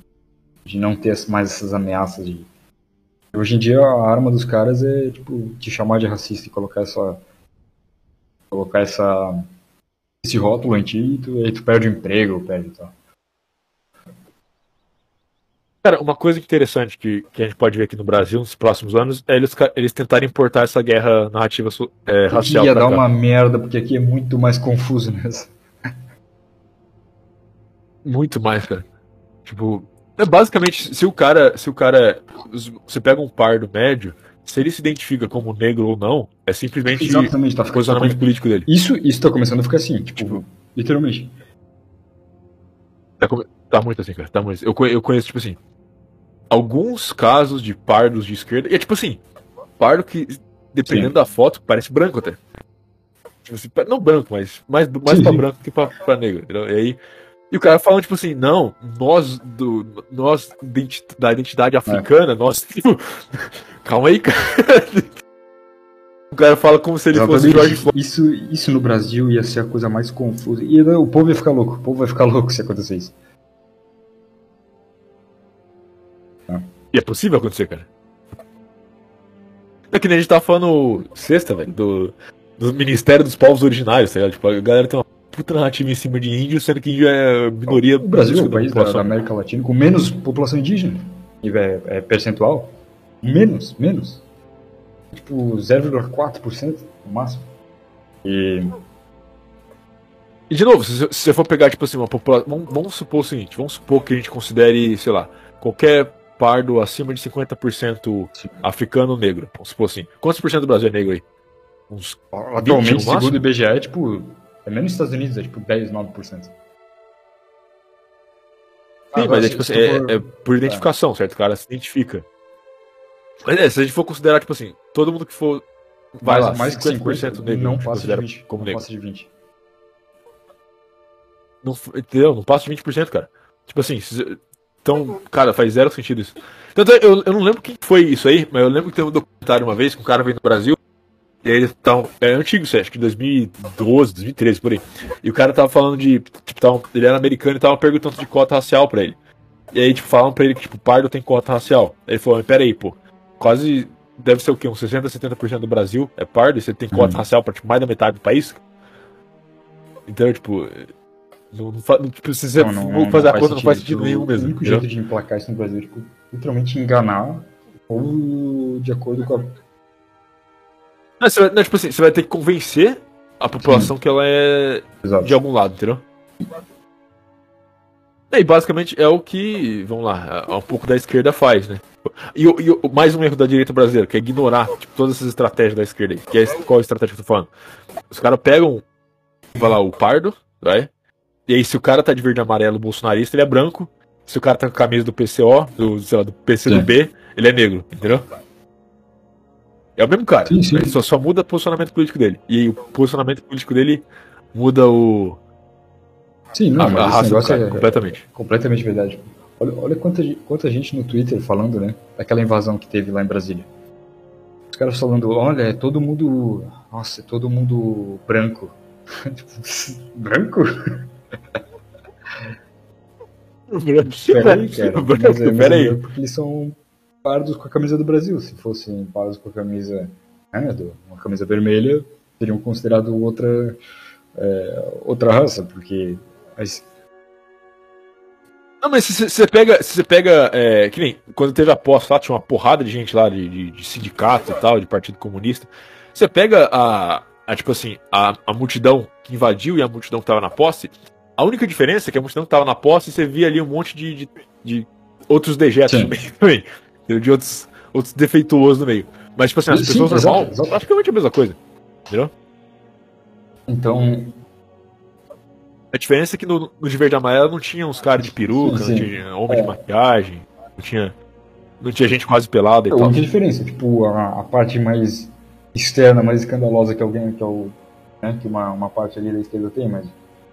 de não ter mais essas ameaças de, Hoje em dia a arma dos caras é, tipo, te chamar de racista e colocar essa. colocar essa. esse rótulo em ti e tu, tu perde o emprego, perde tal. Cara, uma coisa interessante que, que a gente pode ver aqui no Brasil nos próximos anos é eles, eles tentarem importar essa guerra narrativa é, racial Ia dar cá. uma merda, porque aqui é muito mais confuso nessa. Muito mais, cara. Tipo, é basicamente, se o cara, se o cara, você pega um pardo médio, se ele se identifica como negro ou não, é simplesmente Exatamente, tá posicionamento político dele. Isso, isso tá começando a ficar assim, tipo, literalmente. Tá, come- tá muito assim, cara. Tá muito assim. Eu, eu conheço, tipo assim, alguns casos de pardos de esquerda, e é tipo assim, pardo que, dependendo Sim. da foto, parece branco até. Tipo assim, não branco, mas mais, mais Sim, pra branco que pra, pra negro. entendeu? E aí. E o cara falando, tipo assim, não, nós, do, nós da É. identidade africana, nós. Tipo, calma aí, cara. O cara fala como se ele fosse Exatamente. George Floyd. Isso, isso no Brasil ia ser a coisa mais confusa. E o povo ia ficar louco. O povo vai ficar louco se acontecer isso. E é possível acontecer, cara. É que nem a gente tava falando sexta, velho, do, do Ministério dos Povos Originários, tá ligado? Tipo, a galera tem uma puta narrativa em cima de índio, sendo que índio é minoria. O Brasil é o país da, da América Latina com menos população indígena. É, é percentual. Menos, menos. Tipo 0,4% no máximo. E E de novo, se, se você for pegar, tipo assim, uma população. Vamos, vamos supor o seguinte, vamos supor que a gente considere, sei lá, qualquer pardo acima de 50% Sim. africano negro. Vamos supor assim. Quantos por cento do Brasil é negro aí? Uns. atualmente, no máximo? segundo o IBGE, é tipo. É menos nos Estados Unidos, é tipo 10, 9%. Sim, Agora, mas é tipo assim, tu for- é, é por identificação, certo? O cara se identifica. Mas é, se a gente for considerar, tipo assim, todo mundo que for. Vai mais, lá, mais que 50% negro, não passa de considera 20. como não negro. passa de 20. Não, entendeu? Não passa de 20%, cara. Tipo assim, então, cara, faz zero sentido isso. Tanto é, eu, eu não lembro quem foi isso aí, mas eu lembro que teve um documentário uma vez que um cara veio no Brasil. E aí eles tavam, É antigo isso, acho que 2012, 2013, por aí. E o cara tava falando de. Tipo, tava, ele era americano e tava perguntando de cota racial pra ele. E aí, tipo, falavam pra ele que, tipo, pardo tem cota racial. Aí ele falou, mas peraí, pô, quase. Deve ser o quê? Uns 60, 70% do Brasil é pardo e você tem cota Uhum. racial pra tipo, mais da metade do país? Então, tipo. Não, não, tipo, se você Não, não- fazer a conta, não faz sentido. nenhum mesmo. O único jeito de emplacar isso no Brasil é, tipo, literalmente enganar ou de acordo com a. Não, você vai, não, tipo assim, você vai ter que convencer a população que ela é Exato. de algum lado, entendeu? E basicamente é o que, vamos lá, é um pouco da esquerda faz, né? E, e mais um erro da direita brasileira, que é ignorar tipo, todas essas estratégias da esquerda aí. Que é, qual a estratégia que eu tô falando? Os caras pegam, vai lá, o pardo, vai? E aí se o cara tá de verde e amarelo bolsonarista, ele é branco. Se o cara tá com a camisa do PCO, do, sei lá, do PCdoB, ele é negro, entendeu? É o mesmo cara. Sim, sim. Só, só muda o posicionamento político dele. E aí o posicionamento político dele muda o, Sim, não, a, a raça do cara, é completamente. completamente verdade. Olha, olha quanta, quanta gente no Twitter falando, né? Daquela invasão que teve lá em Brasília. Os caras falando, olha, é todo mundo. Nossa, é todo mundo branco. Tipo, branco? Peraí, cara. Mas é- mas é Peraí. Porque eles são pardos com a camisa do Brasil. Se fossem pardos com a camisa. Né, do- uma camisa vermelha, seriam considerados outra. é, outra raça, porque. Mas, Não, mas se se você pega, se você pega, é, que nem quando teve a posse lá, tinha uma porrada de gente lá de, de, de sindicato e tal, de partido comunista. Você pega a, a, tipo assim, a, a multidão que invadiu e a multidão que tava na posse. A única diferença é que a multidão que tava na posse, você via ali um monte de, de, de outros dejetos Sim. no meio também. De outros, outros defeituosos no meio. Mas, tipo assim, as Sim, pessoas exato, exato. praticamente a mesma coisa. Entendeu? então, A diferença é que no, no de verde e amarelo não tinha uns caras de peruca, Sim, não sim. tinha homem É. de maquiagem, não tinha, não tinha gente quase pelada e a tal. única diferença, tipo, a, a parte mais externa, mais escandalosa que alguém, que é o. Né, que uma, uma parte ali da esquerda tem, mas.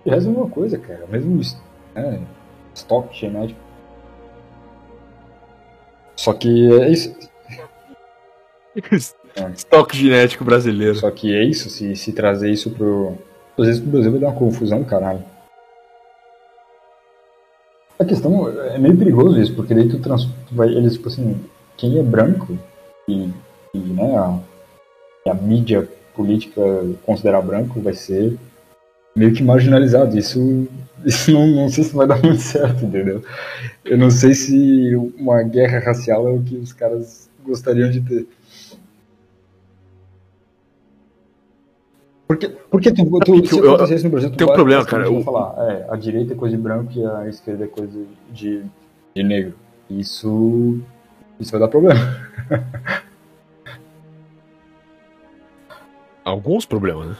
É a mesma coisa, cara. Mesmo es- né, estoque genético. Só que é isso. Estoque genético brasileiro. Só que é isso, se, se trazer isso pro. Às vezes pro Brasil vai dar uma confusão, caralho. A questão é meio perigoso isso, porque daí tu, trans, tu vai. Eles, tipo assim, quem é branco e, e né, a, a mídia política considerar branco vai ser meio que marginalizado. Isso, isso não, não sei se vai dar muito certo, entendeu? Eu não sei se uma guerra racial é o que os caras gostariam de ter. Porque, porque tu, tu, se Eu- acontecesse no Brasil, tu tem um problema, cara, vai eu- falar, é, a direita é coisa de branco e a esquerda é coisa de, de negro. Isso, isso vai dar problema. Alguns problemas, né?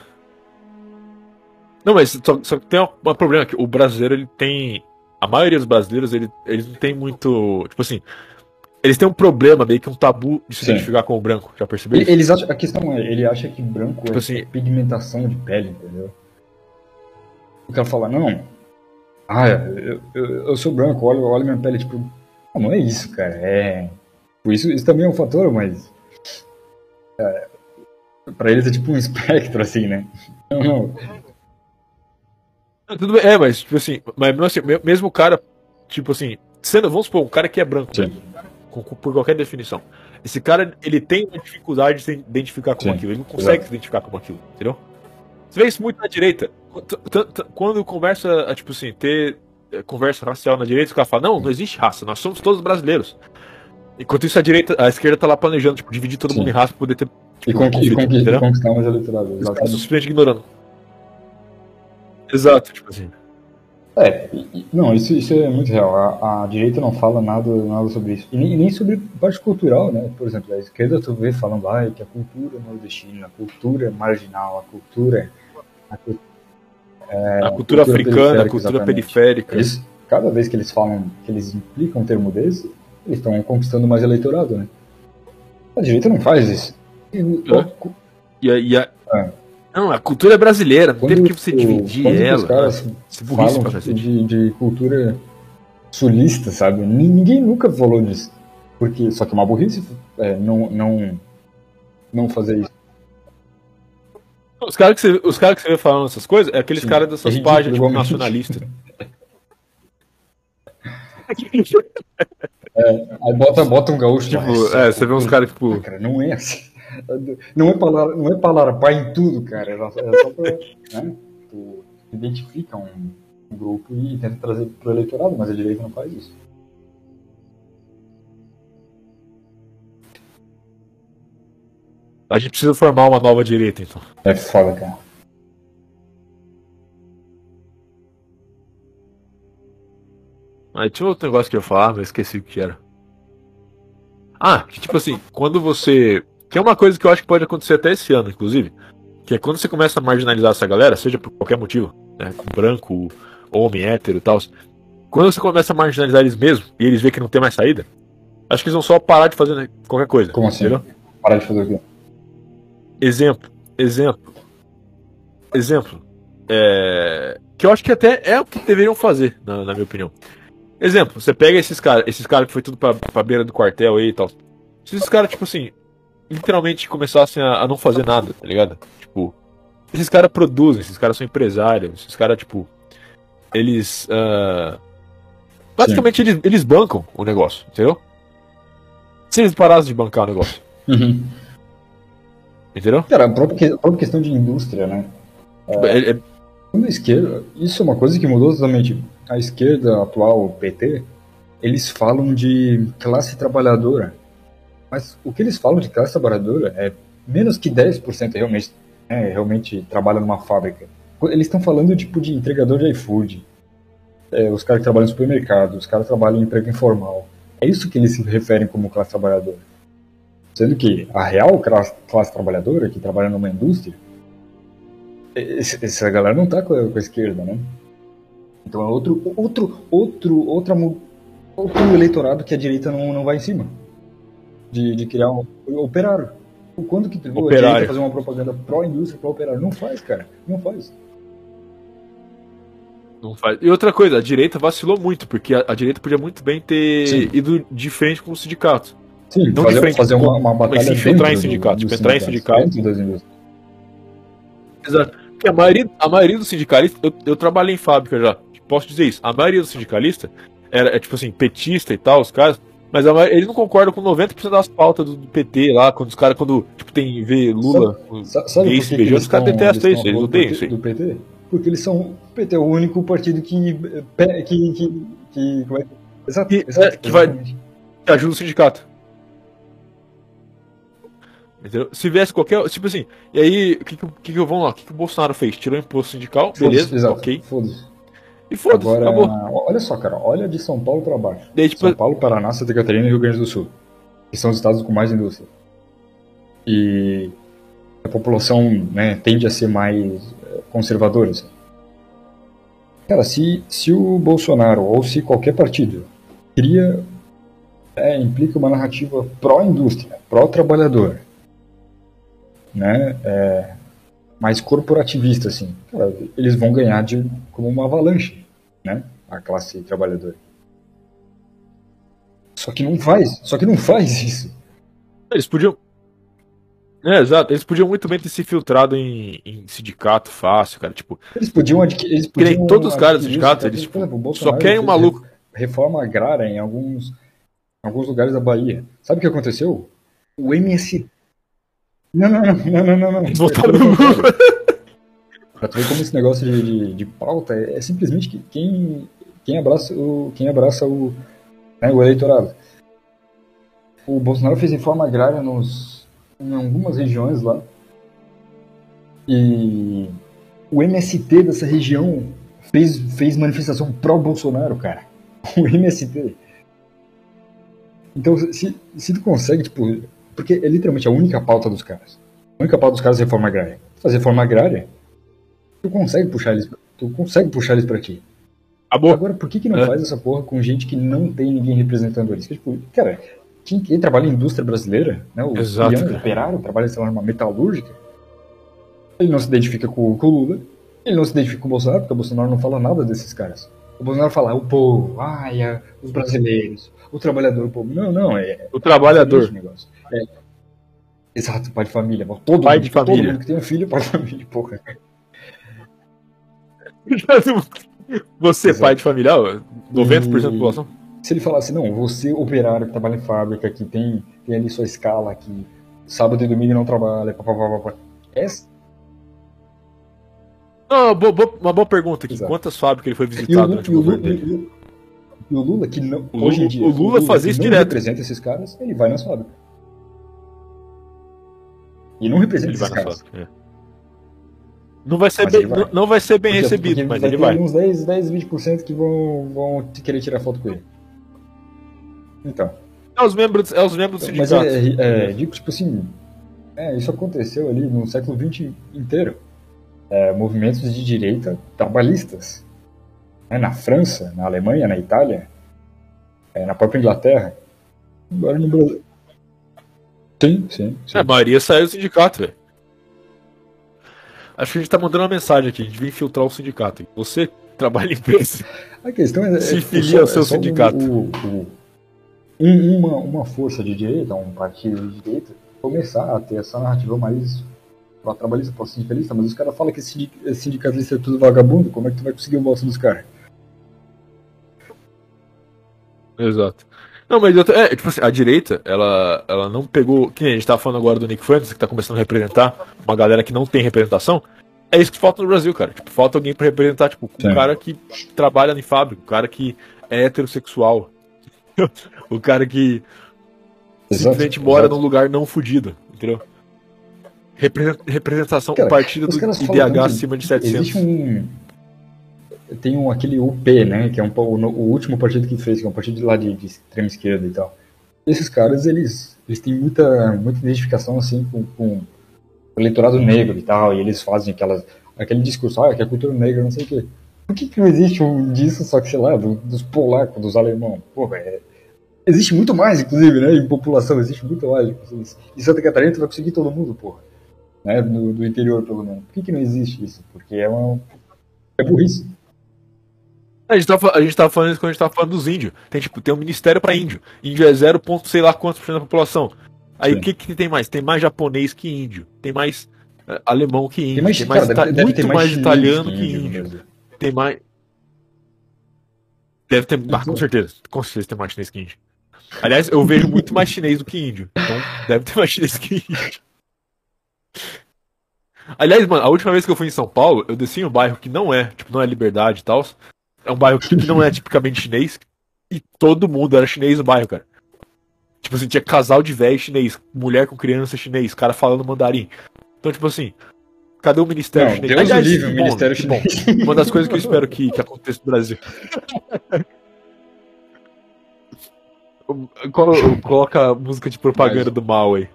Não, mas só, só que tem um, um problema que o brasileiro ele tem. A maioria dos brasileiros ele, eles não tem muito. Tipo assim. Eles têm um problema, meio que um tabu de se Sim. identificar com o branco. Já percebeu? isso? Eles acham, a questão é, ele acha que branco Tipo é assim- pigmentação de pele, entendeu? O cara fala, não, ah, eu, eu, eu sou branco, olha, olha minha pele, tipo, não, não é isso, cara, é... Isso, isso também é um fator, mas... É, pra eles é tipo um espectro, assim, né? Não, Não, Tudo bem, é, mas, tipo assim, mas mesmo, assim, me- mesmo o cara, tipo assim, sendo, vamos supor, um cara que é branco, com- por qualquer definição. Esse cara, ele tem uma dificuldade de se identificar com Sim, aquilo, ele não consegue exato. se identificar com aquilo, entendeu? Você vê isso muito na direita. Quando começa a, tipo assim, ter eh, conversa racial na direita, os caras falam, não, não existe raça, nós somos todos brasileiros. Enquanto isso, a direita, a esquerda tá lá planejando, tipo, dividir todo Sim. mundo em raça pra poder ter. e, tipo, e, conflito, con e entendeu? conquistar mais eleitorado, Os caras simplesmente ignorando. Exato, tipo assim. É, não, isso, isso é muito real. A, a direita não fala nada, nada sobre isso. E nem, nem sobre parte cultural, né? Por exemplo, a esquerda tu vê falando ah, que a cultura é nordestina, a cultura é marginal, a cultura. A, cu- a cultura, cultura africana, a cultura exatamente. periférica. eles, cada vez que eles falam, que eles implicam um termo desse, eles estão conquistando mais eleitorado, né? A direita não faz isso. E, É. cu- E a, e a- É. Não, a cultura é brasileira, não tem quando que você dividir quando os ela. caras né? Falam tipo, de, de cultura sulista, sabe? Ni- Ninguém nunca falou disso. Porque, só que é uma burrice é, não, não, não fazer isso. Os caras que, você- os cara que você vê falando essas coisas é aqueles caras dessas É páginas tipo, nacionalistas. Aí bota, bota um gaúcho Tipo, é, você vê uns caras, tipo. Cara, não é assim. Não é para não é pra larpar em tudo, cara. É só, é só pra. Né? Tu identifica um, um grupo e tenta trazer pro eleitorado, mas a direita não faz isso. A gente precisa formar uma nova direita, então. É foda, cara. Aí tinha outro negócio que eu ia falar, mas esqueci o que era. Ah, que tipo assim, quando você. Que é uma coisa que eu acho que pode acontecer até esse ano, inclusive. Que é quando você começa a marginalizar essa galera, seja por qualquer motivo, né? Branco, homem, hétero e tal. Quando você começa a marginalizar eles mesmo e eles veem que não tem mais saída, acho que eles vão só parar de fazer qualquer coisa. Como assim? Entendeu? Parar de fazer o quê? Exemplo, exemplo, exemplo. É, que eu acho que até é o que deveriam fazer, na, na minha opinião. Exemplo, você pega esses caras, esses caras que foi tudo pra, pra beira do quartel aí e tal. Se esses caras, tipo assim, literalmente começassem a, a não fazer nada, tá ligado? Tipo, esses caras produzem, esses caras são empresários, esses caras, tipo, eles. ah, basicamente, eles, eles bancam o negócio, entendeu? Se eles parassem de bancar o negócio, entendeu? Cara, a própria, que- a própria questão de indústria, né? É- é- Quando a esquerda, isso é uma coisa que mudou totalmente. A esquerda atual, o PT, eles falam de classe trabalhadora. Mas o que eles falam de classe trabalhadora é menos que 10% realmente, né, realmente trabalha numa fábrica. Eles estão falando tipo de entregador de iFood, é, os caras que trabalham no supermercado, os caras que trabalham em emprego informal. É isso que eles se referem como classe trabalhadora. Sendo que a real classe, classe trabalhadora, que trabalha numa indústria, essa galera não tá com a, com a esquerda, né? Então é outro, outro, outro, outra, outro eleitorado que a direita não, não vai em cima. De, de criar um operário. Quando que tu Operário. direita fazer uma propaganda pró-indústria, pró-operário? Não faz, cara. Não faz. Não faz. E outra coisa, a direita vacilou muito, porque a, a direita podia muito bem ter Sim. ido de frente com o sindicato. Sim, Não de fazer, frente, fazer uma, uma mas batalha se infiltrar dentro em do- sindicato, dos tipo, entrar em sindicato. Exato. Porque a maioria, a maioria dos sindicalistas, eu, eu trabalhei em fábrica já, posso dizer isso, a maioria dos sindicalistas era, é, tipo assim, petista e tal, os caras, Mas maioria- eles não concordam com 90% das pautas do, PT lá, quando os caras, quando tipo, tem vê Lula. Sa- Sabe Gay se beijando, os caras detestam isso, eles odeiam do isso aí. Do PT? Porque eles são. O PT é o único partido que. que, que, que como é que. Exato, Que- exato, é, que vai- que ajuda o sindicato. Entendeu? Se viesse qualquer. Tipo assim, e aí, o que, que, que, vamos lá? O que, que o Bolsonaro fez? Tirou o imposto sindical, beleza, ok. Foda-se. E foda-se, Agora, acabou. olha só, cara, olha de São Paulo pra baixo. Daí, tipo, São Paulo, Paraná, Santa Catarina e Rio Grande do Sul. Que são os estados com mais indústria. E a população né, tende a ser mais eh, conservadora. assim. Cara, se, se o Bolsonaro ou se qualquer partido cria, é, implica uma narrativa pró-indústria, pró-trabalhador, né, é, mais corporativista, assim, cara, eles vão ganhar de, como uma avalanche, né, a classe trabalhadora. Só que não faz, só que não faz isso. eles podiam. É, exato, eles podiam muito bem ter se filtrado em, em sindicato fácil, cara. Tipo, Eles podiam adquirir. Eles Que podiam todos os caras do sindicato, eles, por exemplo, só querem um maluco. Reforma agrária em alguns, em alguns lugares da Bahia. Sabe o que aconteceu? O MST. Não, não, não, não, não, não. votaram no contrário. Pra tu ver como esse negócio de, de, de pauta é, é simplesmente que quem, quem abraça o, quem abraça o, né, o eleitorado. O Bolsonaro fez reforma agrária nos, em algumas regiões lá. E o MST dessa região fez, fez manifestação pró-Bolsonaro, cara. O MST. Então, se, se tu consegue, tipo. Porque é literalmente a única pauta dos caras. A única pauta dos caras é reforma agrária. Fazer reforma agrária, tu consegue puxar eles, tu consegue puxar eles pra aqui. Acabou. Agora, por que, que não É. faz essa porra com gente que não tem ninguém representando eles? Que, tipo, cara, quem, quem trabalha em indústria brasileira, né, o Exato, operário, trabalha sei lá, numa metalúrgica, ele não se identifica com, com o Lula, ele não se identifica com o Bolsonaro, porque o Bolsonaro não fala nada desses caras. O Bolsonaro fala o povo, ai, a- os brasileiros, o trabalhador, o povo. Não, não, é, O trabalhador. esse negócio. É. Exato, pai de família. Todo Pai mundo, de família. Todo mundo que tem um filho, pai de família, porra. Você, Exato. pai de família, ó, 90% da E- população. Se ele falasse, não, você operário que trabalha em fábrica, que tem, tem ali sua escala, que sábado e domingo não trabalha, papapá, papapá. Essa, Não, bo- bo- uma boa pergunta aqui. Exato. Quantas fábricas ele foi o, visitado Lula, durante e, o o Lula, governo dele? e o- o Lula, que não, O Lula- hoje em dia, o Lula fazia que isso não direto. representa esses caras, ele vai nas fábricas. E não representa Ele esses caras. é. Não vai ser Mas bem, vai. não, vai ser bem Porque- recebido, porque mas vai ele ter vai. uns 10, 10 20% que vão, vão querer tirar foto com ele. Então. É os membros, é os membros do Mas sindicato. é, é, digo, tipo assim, é, isso aconteceu ali no século XX inteiro. É, movimentos de direita trabalhistas. né, na França, na Alemanha, na Itália, é, na própria Inglaterra. Agora no Brasil. Sim, sim. sim. É, a maioria saiu do sindicato, velho. Acho que a gente tá mandando uma mensagem aqui, a gente vem infiltrar o sindicato. Você trabalha em empresa. A questão é. Se é, filia ao seu sindicato. O, o- um- uma, uma força de direita, um partido de direita, começar a ter essa narrativa mais pra trabalhista, pra sindicalista, mas os caras falam que esse esse sindicalista é tudo vagabundo, como é que tu vai conseguir o voto dos caras? Exato. Não, mas eu, é, tipo assim, a direita, ela, ela não pegou. Que nem a gente tá falando agora do Nick Fuentes, que tá começando a representar uma galera que não tem representação. É isso que falta no Brasil, cara. Tipo, falta alguém pra representar, tipo, Sim. um cara que trabalha em fábrica, um cara que é heterossexual. o cara que simplesmente mora num lugar não fudido, entendeu? Represen- Representação, Cara, o partido do IDH acima de 700. Existe um. Tem aquele UP, né? Que é um, o, o último partido que fez, que é um partido lá de, de extrema esquerda e tal. Esses caras, eles, eles têm muita, muita identificação assim com, com o eleitorado negro e tal, e eles fazem aquelas, aquele discurso, ah, que é cultura negra, não sei o quê. Por que, que não existe um disso, só que, sei lá, do- dos polacos, dos alemão? Pô, é, existe muito mais, inclusive, né? Em população, existe muito mais. Em Santa Catarina, tu vai conseguir todo mundo, porra. Né? Do, do interior, pelo menos. Por que, que não existe isso? Porque é uma. É burrice. A gente, tava, a gente tava falando isso quando a gente tava falando dos índios. Tem, tipo, tem um ministério pra índio. Índio é 0, ponto sei lá quantos por cento da população. Aí Sim. o que, que tem mais? Tem mais japonês que índio. Tem mais eh, alemão que índio. Tem mais, tem mais cara, deve, deve muito ter mais, chinês italiano que índio. Brasil. Tem mais. Deve ter. Ah, com certeza. Com certeza tem mais chinês que índio. Aliás, eu vejo muito mais chinês do que índio. Então deve ter mais chinês que índio. Aliás, mano, a última vez que eu fui em São Paulo, eu desci em um bairro que não é, tipo, não é liberdade e tal. É um bairro que não é tipicamente chinês. E todo mundo era chinês no bairro, cara. Tipo assim, tinha casal de velho chinês, mulher com criança chinês, cara falando mandarim. Então, tipo assim, cadê o Ministério Não, Chinês? Deus Aliás, livre, o bom, Ministério bom. Chinês. Uma das coisas que eu espero que, que aconteça no Brasil. Colo- Coloca a música de propaganda Mas- do mal aí.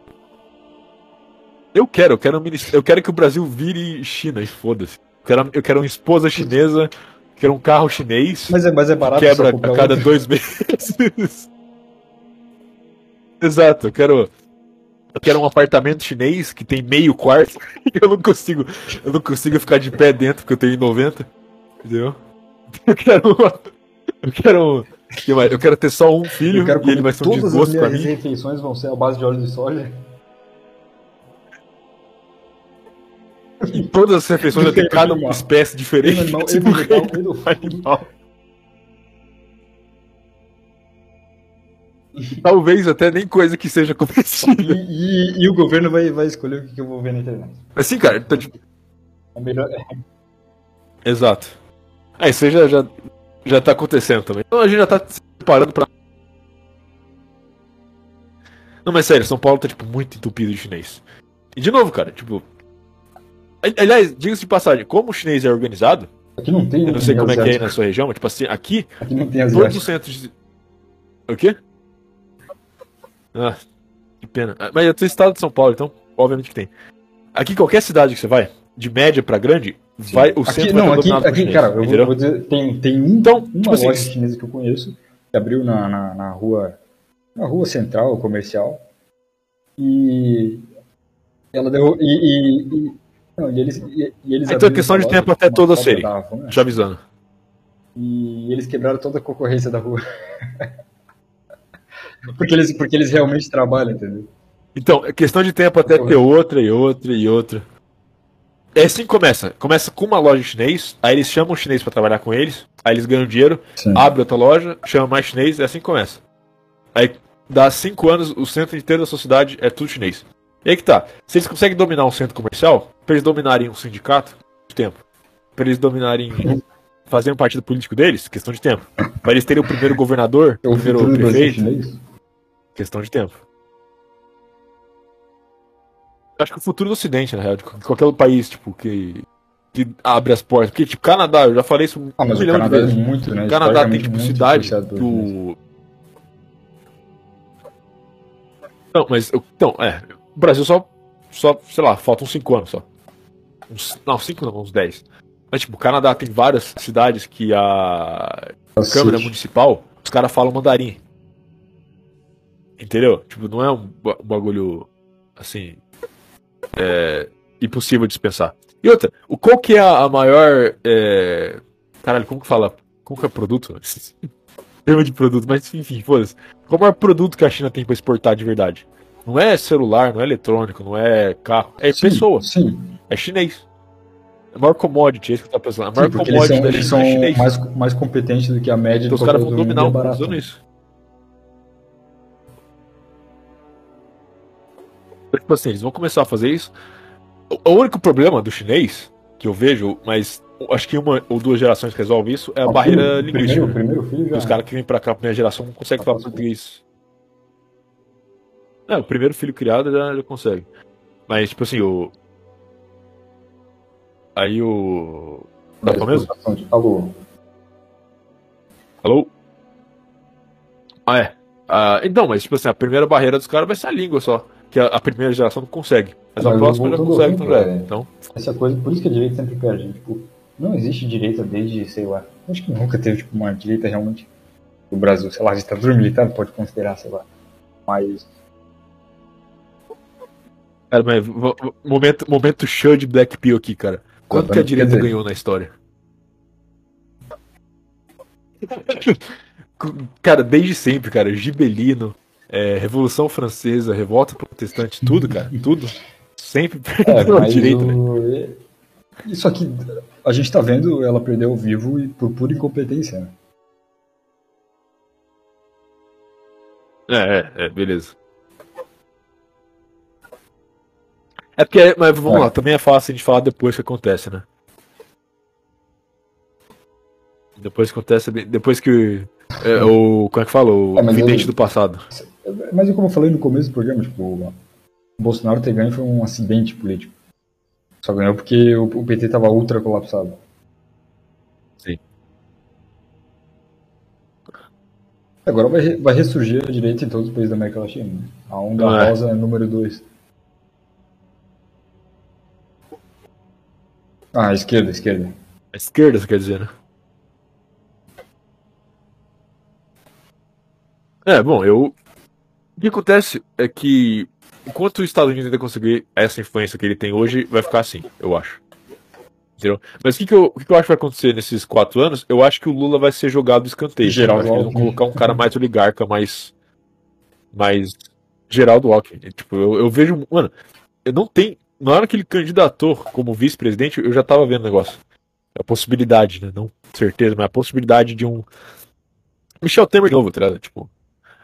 Eu quero, eu quero, um ministério, eu quero que o Brasil vire China e foda-se. Eu quero, eu quero uma esposa chinesa, quero um carro chinês, Mas é, mas é barato quebra só comprar a cada dois meses. Exato, eu quero. Eu quero um apartamento chinês que tem meio quarto. Eu não consigo. Eu não consigo ficar de pé dentro porque eu tenho 90. Entendeu? Eu quero. uma- Eu quero. que? Eu quero ter só um filho Eu quero e ele vai ser um todas as desgosto pra minhas mim. refeições vão ser à base de óleo de soja. E todas as refeições tenho cada uma espécie diferente. Animal, tipo, do fogo. animal. Talvez até nem coisa que seja comestível. E, e- e o governo vai, vai escolher o que que eu vou ver na internet. Mas sim, cara, então, tipo, É melhor. Exato. Ah, isso aí já, já, já tá acontecendo também. Então a gente já tá se preparando pra. Não, mas sério, São Paulo tá, tipo, muito entupido de chinês. E de novo, cara, tipo. Ali- Aliás, diga-se de passagem, como o chinês é organizado, Aqui não tem. eu não sei como é que é aí asiático. na sua região, mas tipo assim, aqui, Aqui não tem todos asiático. os centros de. O quê? Ah, que pena. Ah, Mas é do estado de São Paulo, então, obviamente que tem. Aqui, qualquer cidade que você vai, de média pra grande, vai, o centro Aqui, vai não, aqui, aqui chinês, cara, eu vou, vou dizer, tem, tem um, Então, uma tipo assim, loja chinesa que eu conheço, que abriu na, na, na rua, na rua central, comercial, e ela deu, e, e, e- não, e eles, e, e eles Então é questão de tempo até com uma todas cópia serem. da Havana, Já avisando. E eles quebraram toda a concorrência da rua. porque, eles, porque eles realmente trabalham, entendeu? Então, é questão de tempo até ter outra e outra e outra. É assim que começa. Começa com uma loja chinês, aí eles chamam o chinês pra trabalhar com eles, aí eles ganham dinheiro, Sim. abre outra loja, chama mais chinês, é assim que começa. Aí, dá cinco anos, o centro inteiro da sociedade é tudo chinês. E aí que tá. Se eles conseguem dominar um centro comercial, pra eles dominarem um sindicato, de tempo. Pra eles dominarem. Fazerem um partido político deles, questão de tempo. Pra eles terem o primeiro governador, É o o primeiro do prefeito, chinês. Questão de tempo. Acho que o futuro do Ocidente, na real, de qualquer país, tipo, que, que abre as portas. Porque, tipo, Canadá, eu já falei isso um Ah, mas o milhão de Canadá é vezes. muito, né? O Canadá tem, tipo, cidade influenciado pelo chinês. do. Não, mas. eu- Então, é. O Brasil só. Só, sei lá, faltam 5 anos só. Uns, não, 5 não, uns 10. Mas, tipo, o Canadá tem várias cidades que a Câmara. Municipal, os caras falam mandarim. Entendeu? Tipo, não é um, ba- bagulho assim. É, impossível de dispensar. E outra, o, qual que é a, maior. É, caralho, como que fala? Como que é produto? Termo de produto, mas enfim, foda-se. Qual é o maior produto que a China tem pra exportar de verdade? Não é celular, não é eletrônico, não é carro. É Sim, pessoa, Sim, é chinês. A maior commodity, é isso que eu tava pensando. A maior sim porque eles commodity são, da eles China são é chinês. mais, mais competentes do que a média Então de os caras vão dominar o é mundo usando isso. Então, Tipo assim, eles vão começar a fazer isso. O, único problema do chinês, que eu vejo, mas acho que uma ou duas gerações resolve isso, é a Ah, barreira o linguística. Primeiro, primeiro filho já. Os caras que vêm pra cá, a primeira geração, não conseguem falar português. É, o primeiro filho criado já, já consegue. Mas, tipo assim, o. Aí o. Tá bom mesmo? Alô. Alô? Ah, é. Ah, então, mas, tipo assim, a primeira barreira dos caras vai ser a língua só. Que a, a primeira geração não consegue. Mas a Mas próxima já consegue, então já. é. Então, Essa coisa, por isso que a direita sempre perde. Tipo, não existe direita desde, sei lá. Acho que nunca teve tipo, uma direita realmente no Brasil. Sei lá, a ditadura militar pode considerar, sei lá. Mas. Cara, mas, momento, momento show de Black Pill aqui, cara. Quanto que a direita dizer- ganhou na história? cara, desde sempre, cara. Gibelino, é, Revolução Francesa, Revolta Protestante, tudo, cara. Tudo. Sempre É, perdeu a mas direita, né? o... Isso aqui, a gente tá vendo ela perder ao vivo e por pura incompetência, né? É, é, é, beleza. É porque, mas vamos É. lá, também é fácil a gente falar depois que acontece, né? Depois que acontece, depois que é, o, como é que fala? O É, vidente eu- do passado. Mas como eu falei no começo do programa, tipo, o Bolsonaro ter ganho foi um acidente político. Só ganhou porque o o PT tava ultra colapsado. Sim. Agora vai, vai ressurgir a direita em todos os países da América Latina. né? A onda Ah, é. rosa é número 2. Ah, esquerda, esquerda. A esquerda, você quer dizer, né? É, bom, eu. O que acontece é que enquanto os Estados Unidos ainda conseguir essa influência que ele tem hoje, vai ficar assim, eu acho. Entendeu? Mas o que, que, eu, o que, que eu acho que vai acontecer nesses quatro anos? Eu acho que o Lula vai ser jogado do escanteio. Geraldo eles vão Alckmin. colocar um cara mais oligarca, mais. Mais. Geraldo Alckmin. Tipo, eu, eu vejo. Mano, eu não tenho. Na hora que ele candidatou como vice-presidente, eu já tava vendo o negócio. A possibilidade, né? Não certeza, mas a possibilidade de um. Michel Temer de novo, tá ligado? Tipo,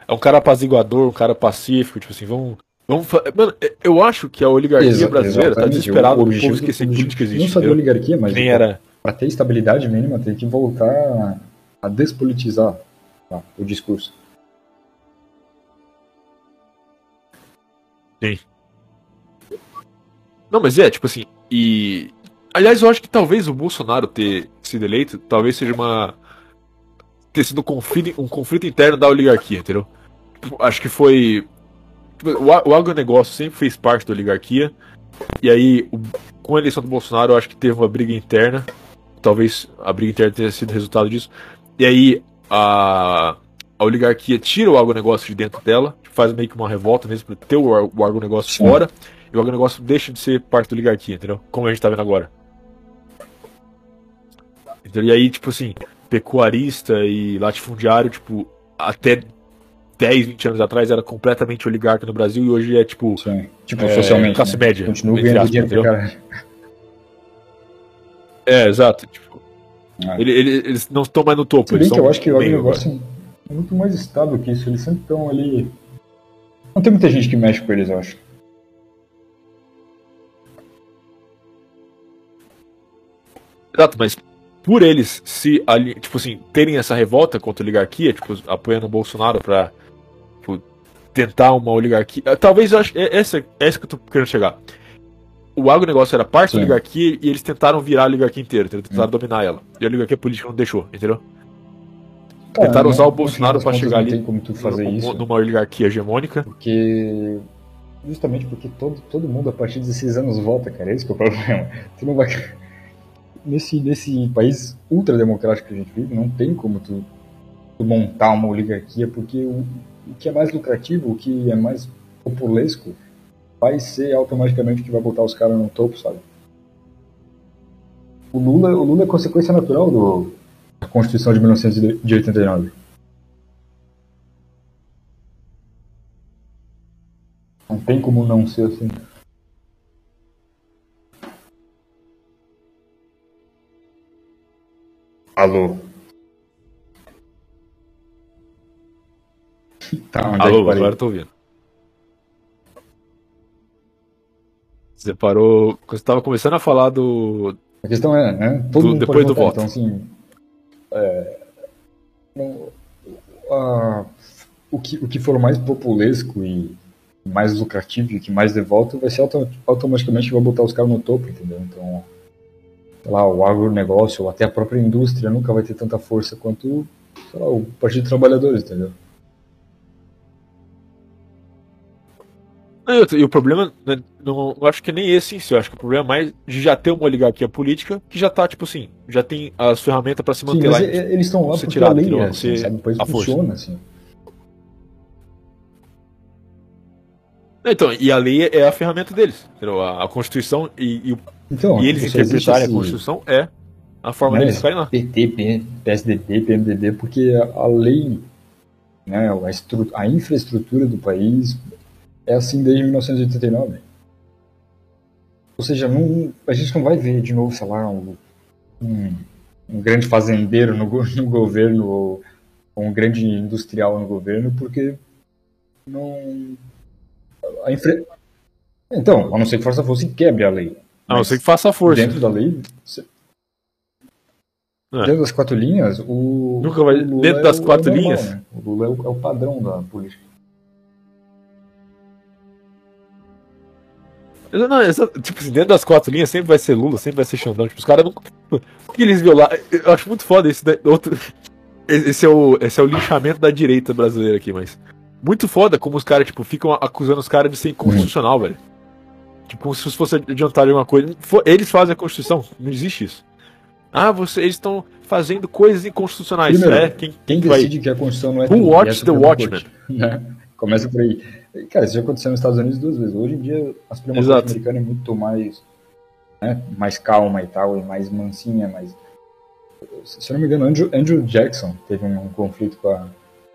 é um cara apaziguador, um cara pacífico, tipo assim, vamos. vamos Mano, eu acho que a oligarquia Exa- brasileira tá desesperada O do povo esquecer o que política existe. Não entendeu? oligarquia, mas Nem tipo, era. para ter estabilidade mínima tem que voltar a despolitizar tá, o discurso. Não, mas é, tipo assim, e. Aliás, eu acho que talvez o Bolsonaro ter sido eleito, talvez seja uma. ter sido um conflito, um conflito interno da oligarquia, entendeu? Tipo, Acho que foi. tipo, O, o agronegócio sempre fez parte da oligarquia, e aí, o- com a eleição do Bolsonaro, eu acho que teve uma briga interna, talvez a briga interna tenha sido resultado disso, e aí a, a oligarquia tira o agronegócio de dentro dela, faz meio que uma revolta mesmo pra ter o, o agronegócio Sim. fora, e o agronegócio deixa de ser parte da oligarquia, entendeu? Como a gente tá vendo agora. Entendeu? E aí, tipo assim, pecuarista e latifundiário, tipo, até 10, 20 anos atrás era completamente oligarca no Brasil e hoje é, tipo, Sim. Tipo, É, socialmente. classe né? média, Continua ganhando dinheiro entendeu? é, exato. Tipo, É. ele- ele- eles não estão mais no topo, Se bem que eu acho que o agora. agronegócio é muito mais estável que isso. Eles sempre estão ali. Não tem muita gente que mexe com eles, eu acho. Exato, mas por eles se ali, tipo assim, terem essa revolta contra a oligarquia, tipo, apoiando o Bolsonaro pra tipo, tentar uma oligarquia. eh, Talvez eu acho. É essa, é essa que eu tô querendo chegar. O agronegócio era parte Sim. da oligarquia e eles tentaram virar a oligarquia inteira, tentaram dominar ela. E a oligarquia política não deixou, entendeu? Tentaram usar o Bolsonaro contas, chegar ali tem como tu fazer numa, isso. numa oligarquia hegemônica. Porque. Justamente porque todo, todo mundo a partir de 16 anos vota, cara. Esse que é o problema. Tu não vai. Nesse, nesse país ultrademocrático que a gente vive, não tem como tu, tu montar uma oligarquia, porque o, o que é mais lucrativo, o que é mais populesco, vai ser automaticamente o que vai botar os caras no topo, sabe? O Lula, o Lula é consequência natural do, da Constituição de 1989. Não tem como não ser assim. Alô? Tá, onde é Alô, parei? agora eu tô ouvindo. Você parou. Quando você tava começando a falar do. A questão é, né? Todo Do- mundo depois pode do votar, voto. Então, assim, é, a- o, que, o que for mais populesco e mais lucrativo e que mais voto vai ser auto, automaticamente vai botar os caras no topo, entendeu? Então, lá, o agronegócio ou até a própria indústria nunca vai ter tanta força quanto, lá, o Partido dos Trabalhadores, entendeu? Não, e o problema, né, não, eu acho que nem esse em si, eu acho que o problema é mais de já ter uma oligarquia política que já tá, tipo assim, já tem as ferramentas pra se Sim, manter mas lá. e- eles estão lá porque tirado, a lei entendeu? é Não assim, sabe? A força. funciona assim. Então, e a lei é a ferramenta deles, entendeu? A, a Constituição e, e, o- Então, e eles interpretarem a esse- Constituição é a forma né, deles ficarem lá. PT, PSDB, PMDB, porque a lei, né, a, estru- a infraestrutura do país é assim desde 1989. Ou seja, não, a gente não vai ver de novo, sei lá, um, um, um grande fazendeiro no, no governo ou um grande industrial no governo, porque não. A infra... Então, a não ser que força e quebre a lei. A não Mas ser que faça força. Dentro da lei. você- É. Dentro das quatro linhas, o. Nunca vai- o dentro é das o- quatro é o normal, linhas? né? O Lula é o, é o padrão da política. Não, exa- tipo assim, dentro das quatro linhas sempre vai ser Lula, sempre vai ser Xandão. Tipo, os caras não. Por que eles violaram? Eu acho muito foda esse. da- Outro... Esse, é o, esse é o linchamento da direita brasileira aqui, mas. Muito foda como os caras, tipo, ficam acusando os caras de ser inconstitucional, velho. Tipo, como se fosse adiantar alguma coisa. Eles fazem a Constituição, não existe isso. Ah, você, eles estão fazendo coisas inconstitucionais. Primeiro, é, quem, Quem vai- decide que a Constituição não é Who watched é the Watchmen? Corte, né? Começa por aí. Cara, isso já aconteceu nos Estados Unidos duas vezes. Hoje em dia, a Suprema. Corte americana é muito mais, né, mais calma e tal, e mais mansinha, mais... Se eu não me engano, Andrew, Andrew Jackson teve um, conflito com a, com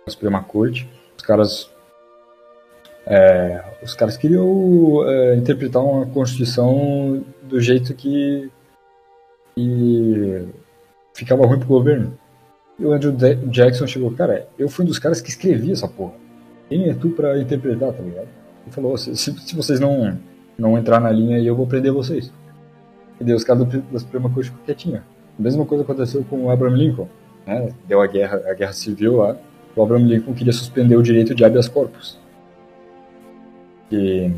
a Suprema Corte. Os caras... é, os caras queriam é, interpretar uma Constituição do jeito que, ficava ruim pro governo. E o Andrew De- Jackson chegou, cara, eu fui um dos caras que escrevi essa porra. Quem é tu pra interpretar, tá ligado? Ele falou, se, se, vocês não, não entrar na linha aí, eu vou prender vocês. E daí os caras do- da Suprema Corte ficou. A mesma coisa aconteceu com o Abraham Lincoln. Né? Deu a guerra, a guerra civil lá. O Abraham Lincoln queria suspender o direito de habeas corpus. E,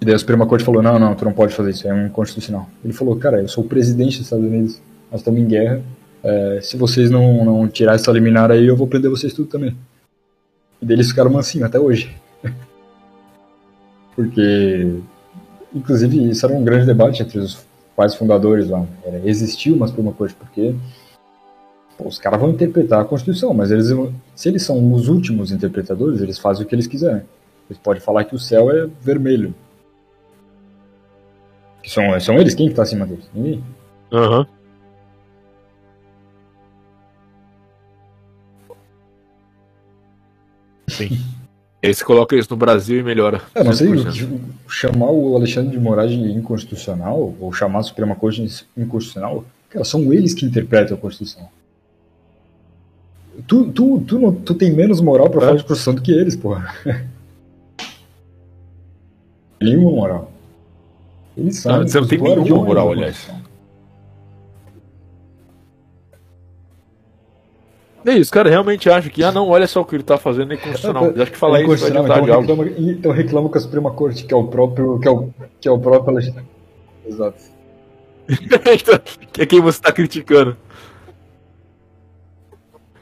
e daí a Suprema Corte falou, não, não, tu não pode fazer isso, é inconstitucional. Ele falou, cara, eu sou o presidente dos Estados Unidos, nós estamos em guerra, é, se vocês não, não tirar essa liminar aí, eu vou prender vocês tudo também. E daí eles ficaram mansinhos até hoje. Porque, inclusive, isso era um grande debate entre os pais fundadores lá. Era, existiu uma Suprema Corte, porque pô, os caras vão interpretar a Constituição, mas eles, se eles são os últimos interpretadores, eles fazem o que eles quiserem. Eles podem falar que o céu é vermelho. Que são, são eles? Quem que tá acima deles? Ninguém. Aham. Sim. Aí você coloca isso no Brasil e melhora. Eu não sei, 100%. chamar o Alexandre de Moraes de inconstitucional, ou chamar a Suprema Corte de inconstitucional, cara, são eles que interpretam a Constituição. Tu, tu, tu, não, tu tem menos moral pra É. falar de Constituição do que eles, porra. nenhuma moral. Eles são. Não, você não tem nenhuma moral, aliás. Aí, os caras realmente acham que, ah não, olha só o que ele tá fazendo é inconstitucional. Eu acho que falar É isso vai adiantar de então algo. reclama, então reclama com a Suprema Corte, que é o próprio. que é o, que é o próprio. Exato. que é quem você tá criticando.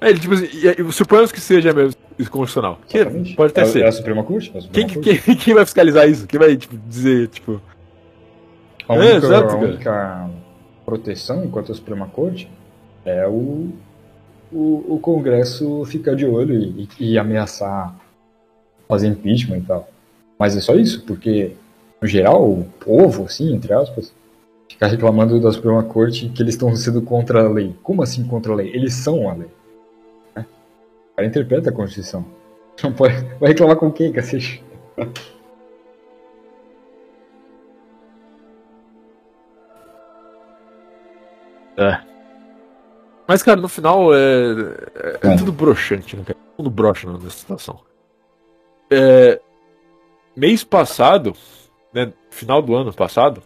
É, ele, tipo assim, e- suponhamos que seja mesmo inconstitucional. Que pode até é, ser. É a Suprema Corte? É a Quem, Suprema quem, Corte. quem vai fiscalizar isso? Quem vai tipo, dizer, tipo. A É, única, exato, a única proteção enquanto a Suprema Corte é o, o, o Congresso ficar de olho e, e ameaçar fazer impeachment e tal. Mas é só isso, porque, no geral, o povo, assim, entre aspas, fica reclamando da Suprema Corte que eles estão sendo contra a lei. Como assim contra a lei? Eles são a lei. Cara interpreta a Constituição. Não pode, vai reclamar com quem, cacete? É. Mas, cara, no final é. É, é É. tudo broxante, né, cara? Tudo broxa nessa situação. É, mês passado, né? Final do ano passado,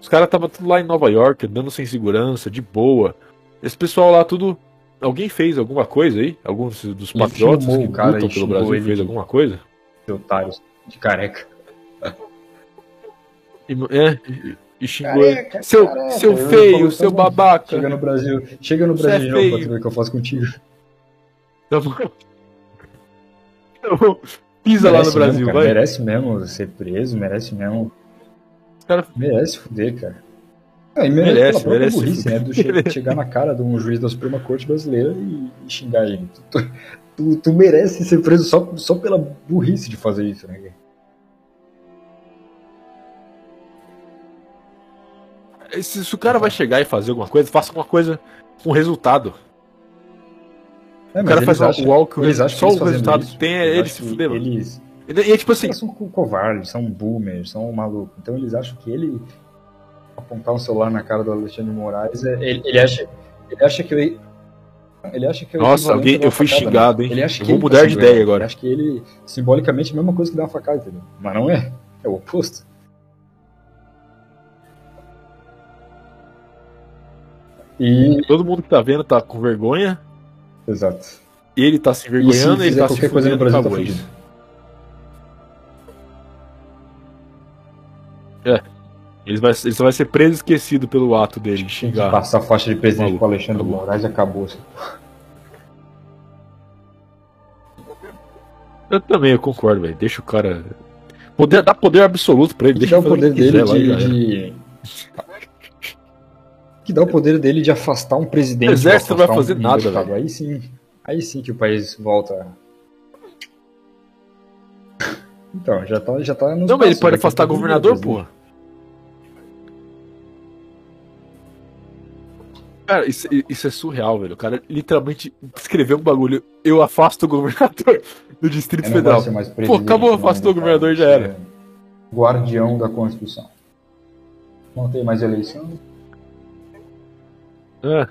os caras estavam tudo lá em Nova York, andando sem segurança, de boa. Esse pessoal lá, tudo. Alguém fez alguma coisa aí? Alguns dos patriotas filmou que o cara lutam pelo Brasil fez de- alguma coisa? Otários de careca. E, é, e- e xingou ele. Careca, Seu, careca. seu Eu feio, seu babaca. Chega no Brasil, chega no Você Brasil é de novo pra ver o que eu faço contigo. Tá bom. Tá bom. Pisa lá no Merece Brasil, mesmo, cara, vai. Merece mesmo ser preso, merece mesmo. Os caras Merece fuder, cara. Ah, e merece, Merece, pela merece burrice, né? Do che- chegar na cara de um juiz da Suprema Corte brasileira e, e xingar ele. Tu, tu- tu- tu merece ser preso só, só pela burrice de fazer isso, né? Se, se o cara vai chegar e fazer alguma coisa, faça alguma coisa com resultado. É, O cara faz acham- algo que o eles acham só eles o resultado isso, que tem é eles ele se que fuder. Eles, E, tipo assim, Eles são co- covardes, são boomers, são malucos. Então eles acham que ele apontar um celular na cara do Alexandre de Moraes, é- ele, ele acha, ele acha que ele, Ele acha que o Nossa, alguém- eu fui facada, né? xingado, hein? Ele acha Eu que vou ele mudar tá de ideia agora. Ele acha que ele, simbolicamente, é a mesma coisa que dar uma facada, entendeu? Mas não é. É o oposto. E. Todo mundo que tá vendo tá com vergonha. Exato. Ele tá se E envergonhando, ele tá se qualquer coisa no fudendo, Brasil, tá fudido. É. Ele, vai, ele só vai ser preso e esquecido pelo ato dele xingar. passar a faixa de presidente pro Alexandre acabou. Moraes acabou. Eu também, eu concordo, velho. Deixa o cara. Poder, dá poder absoluto pra ele. Que Deixa dá o poder dele quiser lá de. de- Que dá o poder dele de afastar um presidente. O exército não vai fazer um nada, velho. Aí sim. Aí sim que o país volta. Então, já tá, já tá nos Não, mas ele pode a afastar governador, vira Cara, isso, isso é surreal, velho. O cara literalmente escreveu um bagulho. Eu afasto o governador do Distrito vai Federal. Pô, acabou, não, afastou o né, governador já era. É Guardião da Constituição. Não tem mais eleição. Ah,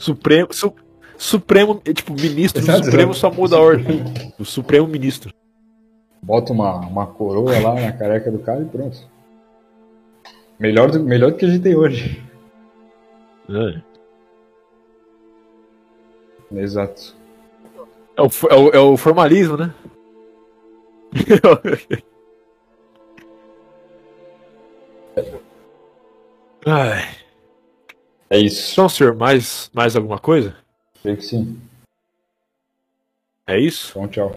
Supremo. Su, Supremo, é, tipo, ministro do Supremo só muda a ordem. O Supremo Ministro. Bota uma, uma coroa lá na careca do cara e pronto. Melhor do, melhor do que a gente tem hoje. É. Exato. É o, é o, é o formalismo, né? Ai. É isso. Então, senhor, mais, mais alguma coisa? Creio que sim. É isso? Então, tchau.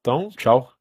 Então, tchau.